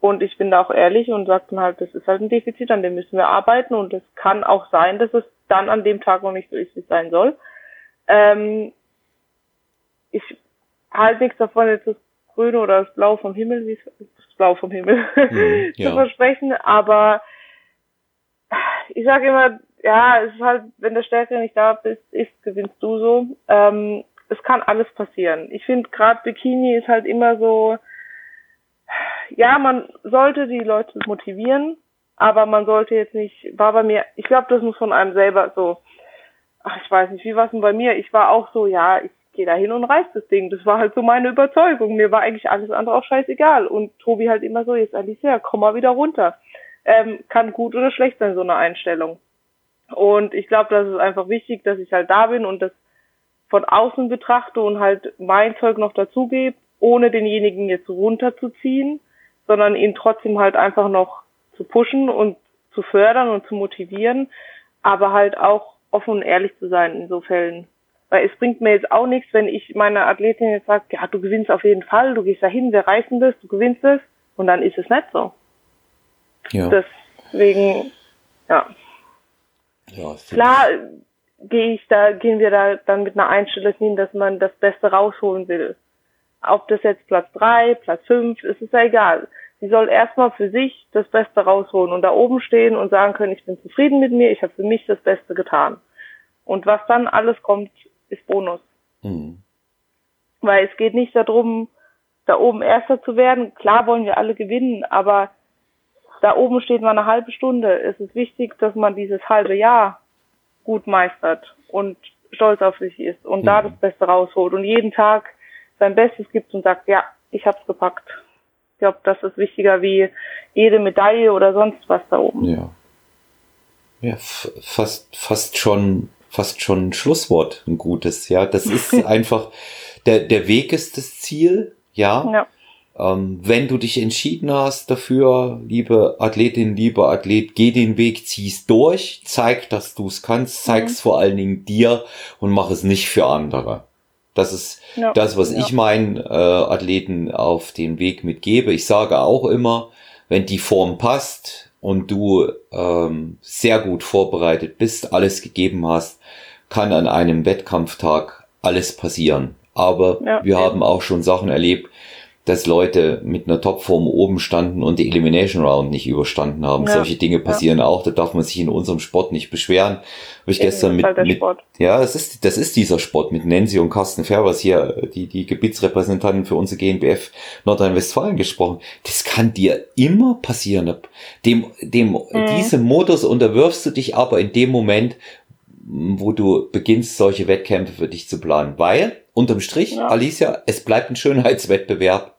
und ich bin da auch ehrlich und sage dann halt, das ist halt ein Defizit, an dem müssen wir arbeiten und es kann auch sein, dass es dann an dem Tag noch nicht so ist, wie es sein soll. Ähm, ich halte nichts davon, jetzt das Grüne oder das Blau vom Himmel, wie es das Blau vom Himmel mhm, ja. zu versprechen, aber ich sage immer, ja, es ist halt, wenn der Stärkere nicht da bist, ist, gewinnst du so. Ähm, es kann alles passieren. Ich finde gerade Bikini ist halt immer so, ja, man sollte die Leute motivieren, aber man sollte jetzt nicht, war bei mir, ich glaube, das muss von einem selber so, ach, ich weiß nicht, wie war es denn bei mir? Ich war auch so, ja, ich gehe da hin und reiß das Ding. Das war halt so meine Überzeugung. Mir war eigentlich alles andere auch scheißegal. Und Tobi halt immer so, jetzt Alicia, komm mal wieder runter. Ähm, kann gut oder schlecht sein, so eine Einstellung. Und ich glaube, das ist einfach wichtig, dass ich halt da bin und das von außen betrachte und halt mein Zeug noch dazugebe, ohne denjenigen jetzt runterzuziehen, sondern ihn trotzdem halt einfach noch zu pushen und zu fördern und zu motivieren, aber halt auch offen und ehrlich zu sein in so Fällen. Weil es bringt mir jetzt auch nichts, wenn ich meiner Athletin jetzt sage, ja, du gewinnst auf jeden Fall, du gehst dahin, wir reißen das, du gewinnst es und dann ist es nicht so. Ja. Deswegen, ja. Ja, Klar gehe ich da, gehen wir da dann mit einer Einstellung hin, dass man das Beste rausholen will. Ob das jetzt Platz drei, Platz fünf, ist es ja egal. Sie soll erstmal für sich das Beste rausholen und da oben stehen und sagen können, ich bin zufrieden mit mir, ich habe für mich das Beste getan. Und was dann alles kommt, ist Bonus. Mhm. Weil es geht nicht darum, da oben Erster zu werden. Klar wollen wir alle gewinnen, aber da oben steht man eine halbe Stunde. Es ist wichtig, dass man dieses halbe Jahr gut meistert und stolz auf sich ist und mhm. da das Beste rausholt und jeden Tag sein Bestes gibt und sagt, ja, ich hab's gepackt. Ich glaube, das ist wichtiger wie jede Medaille oder sonst was da oben. Ja. Ja, fast, fast schon, fast schon ein Schlusswort, ein gutes, ja. Das ist einfach, der, der Weg ist das Ziel, ja. ja. Ähm, wenn du dich entschieden hast dafür, liebe Athletin, lieber Athlet, geh den Weg, zieh's durch, zeig, dass du es kannst, zeig's mhm. vor allen Dingen dir und mach es nicht für andere. Das ist ja. das, was ja. ich meinen äh, Athleten auf den Weg mitgebe. Ich sage auch immer, wenn die Form passt und du ähm, sehr gut vorbereitet bist, alles gegeben hast, kann an einem Wettkampftag alles passieren. Aber ja. wir haben auch schon Sachen erlebt, dass Leute mit einer Topform oben standen und die Elimination Round nicht überstanden haben. Ja, Solche Dinge passieren ja. auch. Da darf man sich in unserem Sport nicht beschweren. Habe ich Eben, gestern mit, mit ja, das ist das ist dieser Sport mit Nancy und Carsten Ferbers hier, die die Gebietsrepräsentanten für unsere GNBF Nordrhein-Westfalen gesprochen. Das kann dir immer passieren. Dem dem mhm. diesem Modus unterwirfst du dich aber in dem Moment, wo du beginnst, solche Wettkämpfe für dich zu planen, weil unterm Strich, ja. Alicia, es bleibt ein Schönheitswettbewerb.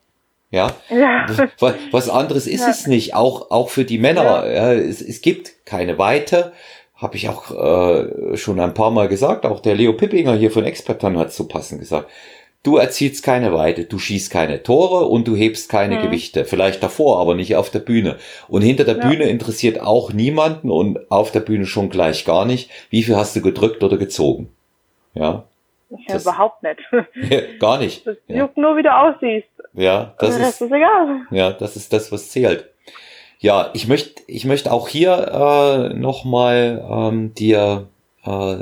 Ja. ja. Was, was anderes ist ja. es nicht. Auch, auch für die Männer. Ja. ja es, es gibt keine Weite. Habe ich auch äh, schon ein paar Mal gesagt. Auch der Leo Pippinger hier von Expertan hat so passend gesagt. Du erzielst keine Weite, du schießt keine Tore und du hebst keine mhm. Gewichte. Vielleicht davor, aber nicht auf der Bühne. Und hinter der ja. Bühne interessiert auch niemanden und auf der Bühne schon gleich gar nicht, wie viel hast du gedrückt oder gezogen. Ja. Ja, das, überhaupt nicht. Ja, gar nicht. Das ja. juckt nur, wie du aussiehst. Ja, das ist, ist egal. Ja, das ist das, was zählt. Ja, ich möchte, ich möchte auch hier äh, nochmal ähm, dir äh,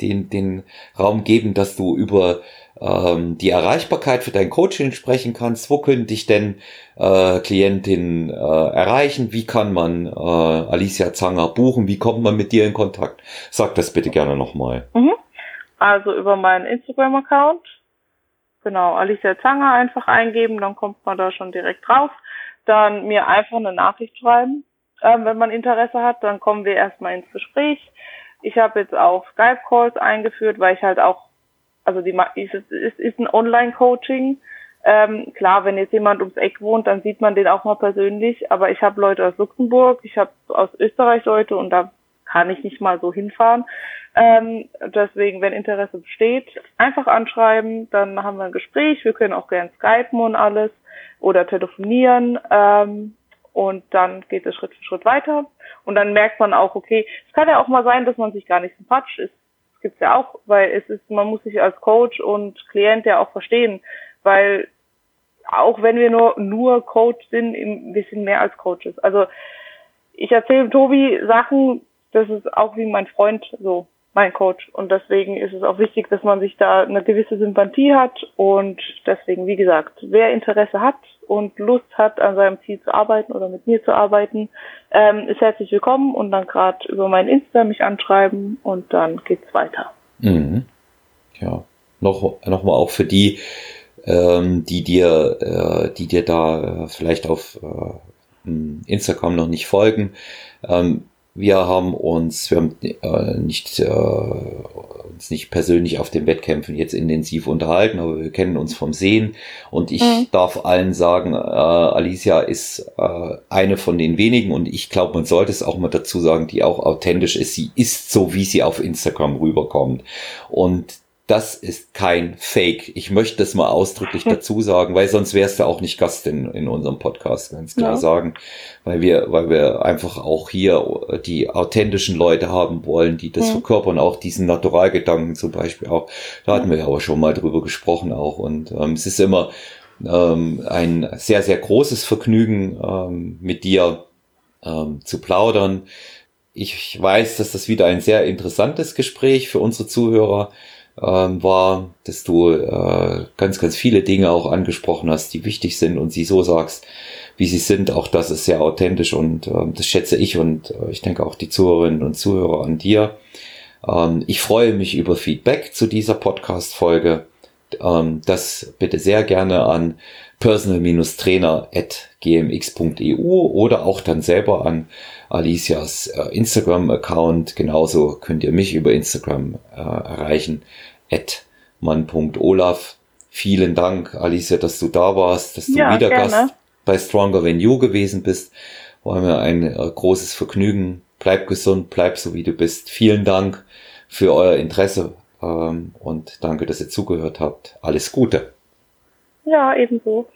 den, den Raum geben, dass du über ähm, die Erreichbarkeit für dein Coaching sprechen kannst. Wo können dich denn äh, Klientinnen äh, erreichen? Wie kann man äh, Alicia Zanger buchen? Wie kommt man mit dir in Kontakt? Sag das bitte gerne nochmal. Mhm. Also über meinen Instagram-Account. Genau, Alicia Zanger einfach eingeben, dann kommt man da schon direkt drauf. Dann mir einfach eine Nachricht schreiben, ähm, wenn man Interesse hat. Dann kommen wir erstmal ins Gespräch. Ich habe jetzt auch Skype-Calls eingeführt, weil ich halt auch, also die ist, ist, ist ein Online-Coaching. Ähm, klar, wenn jetzt jemand ums Eck wohnt, dann sieht man den auch mal persönlich. Aber ich habe Leute aus Luxemburg, ich habe aus Österreich Leute und da kann ich nicht mal so hinfahren. Ähm, deswegen, wenn Interesse besteht, einfach anschreiben, dann haben wir ein Gespräch. Wir können auch gern skypen und alles oder telefonieren. Ähm, und dann geht es Schritt für Schritt weiter. Und dann merkt man auch, okay, es kann ja auch mal sein, dass man sich gar nicht sympathisch ist. Das gibt's ja auch, weil es ist, man muss sich als Coach und Klient ja auch verstehen, weil auch wenn wir nur nur Coach sind, wir sind mehr als Coaches. Also ich erzähle Tobi Sachen, das ist auch wie mein Freund so mein Coach. Und deswegen ist es auch wichtig, dass man sich da eine gewisse Sympathie hat. Und deswegen, wie gesagt, wer Interesse hat und Lust hat, an seinem Ziel zu arbeiten oder mit mir zu arbeiten, ähm, ist herzlich willkommen und dann gerade über mein Insta mich anschreiben und dann geht's weiter. Mhm. Ja, noch, noch mal auch für die, ähm, die dir, äh, die dir da äh, vielleicht auf äh, Instagram noch nicht folgen. Ähm, wir haben uns, wir haben äh, nicht, äh, uns nicht persönlich auf den Wettkämpfen jetzt intensiv unterhalten, aber wir kennen uns vom Sehen. Und ich mhm. darf allen sagen, äh, Alicia ist äh, eine von den wenigen und ich glaube, man sollte es auch mal dazu sagen, die auch authentisch ist. Sie ist so, wie sie auf Instagram rüberkommt. Und das ist kein Fake. Ich möchte das mal ausdrücklich dazu sagen, weil sonst wärst du auch nicht Gast in, in unserem Podcast, ganz klar ja. sagen. Weil wir, weil wir einfach auch hier die authentischen Leute haben wollen, die das ja. verkörpern, auch diesen Naturalgedanken zum Beispiel auch. Da hatten wir ja aber schon mal drüber gesprochen auch. Und ähm, es ist immer ähm, ein sehr, sehr großes Vergnügen, ähm, mit dir ähm, zu plaudern. Ich weiß, dass das wieder ein sehr interessantes Gespräch für unsere Zuhörer ähm, war, dass du äh, ganz, ganz viele Dinge auch angesprochen hast, die wichtig sind und sie so sagst, wie sie sind. Auch das ist sehr authentisch und ähm, das schätze ich und äh, ich denke auch die Zuhörerinnen und Zuhörer an dir. Ähm, ich freue mich über Feedback zu dieser Podcast-Folge. Ähm, das bitte sehr gerne an personal-trainer.gmx.eu oder auch dann selber an Alicias äh, Instagram-Account. Genauso könnt ihr mich über Instagram äh, erreichen man.olaf. Vielen Dank, Alicia, dass du da warst, dass du ja, wieder gerne. Gast bei Stronger Than You gewesen bist. War mir ein äh, großes Vergnügen. Bleib gesund, bleib so wie du bist. Vielen Dank für euer Interesse ähm, und danke, dass ihr zugehört habt. Alles Gute. Ja, ebenso.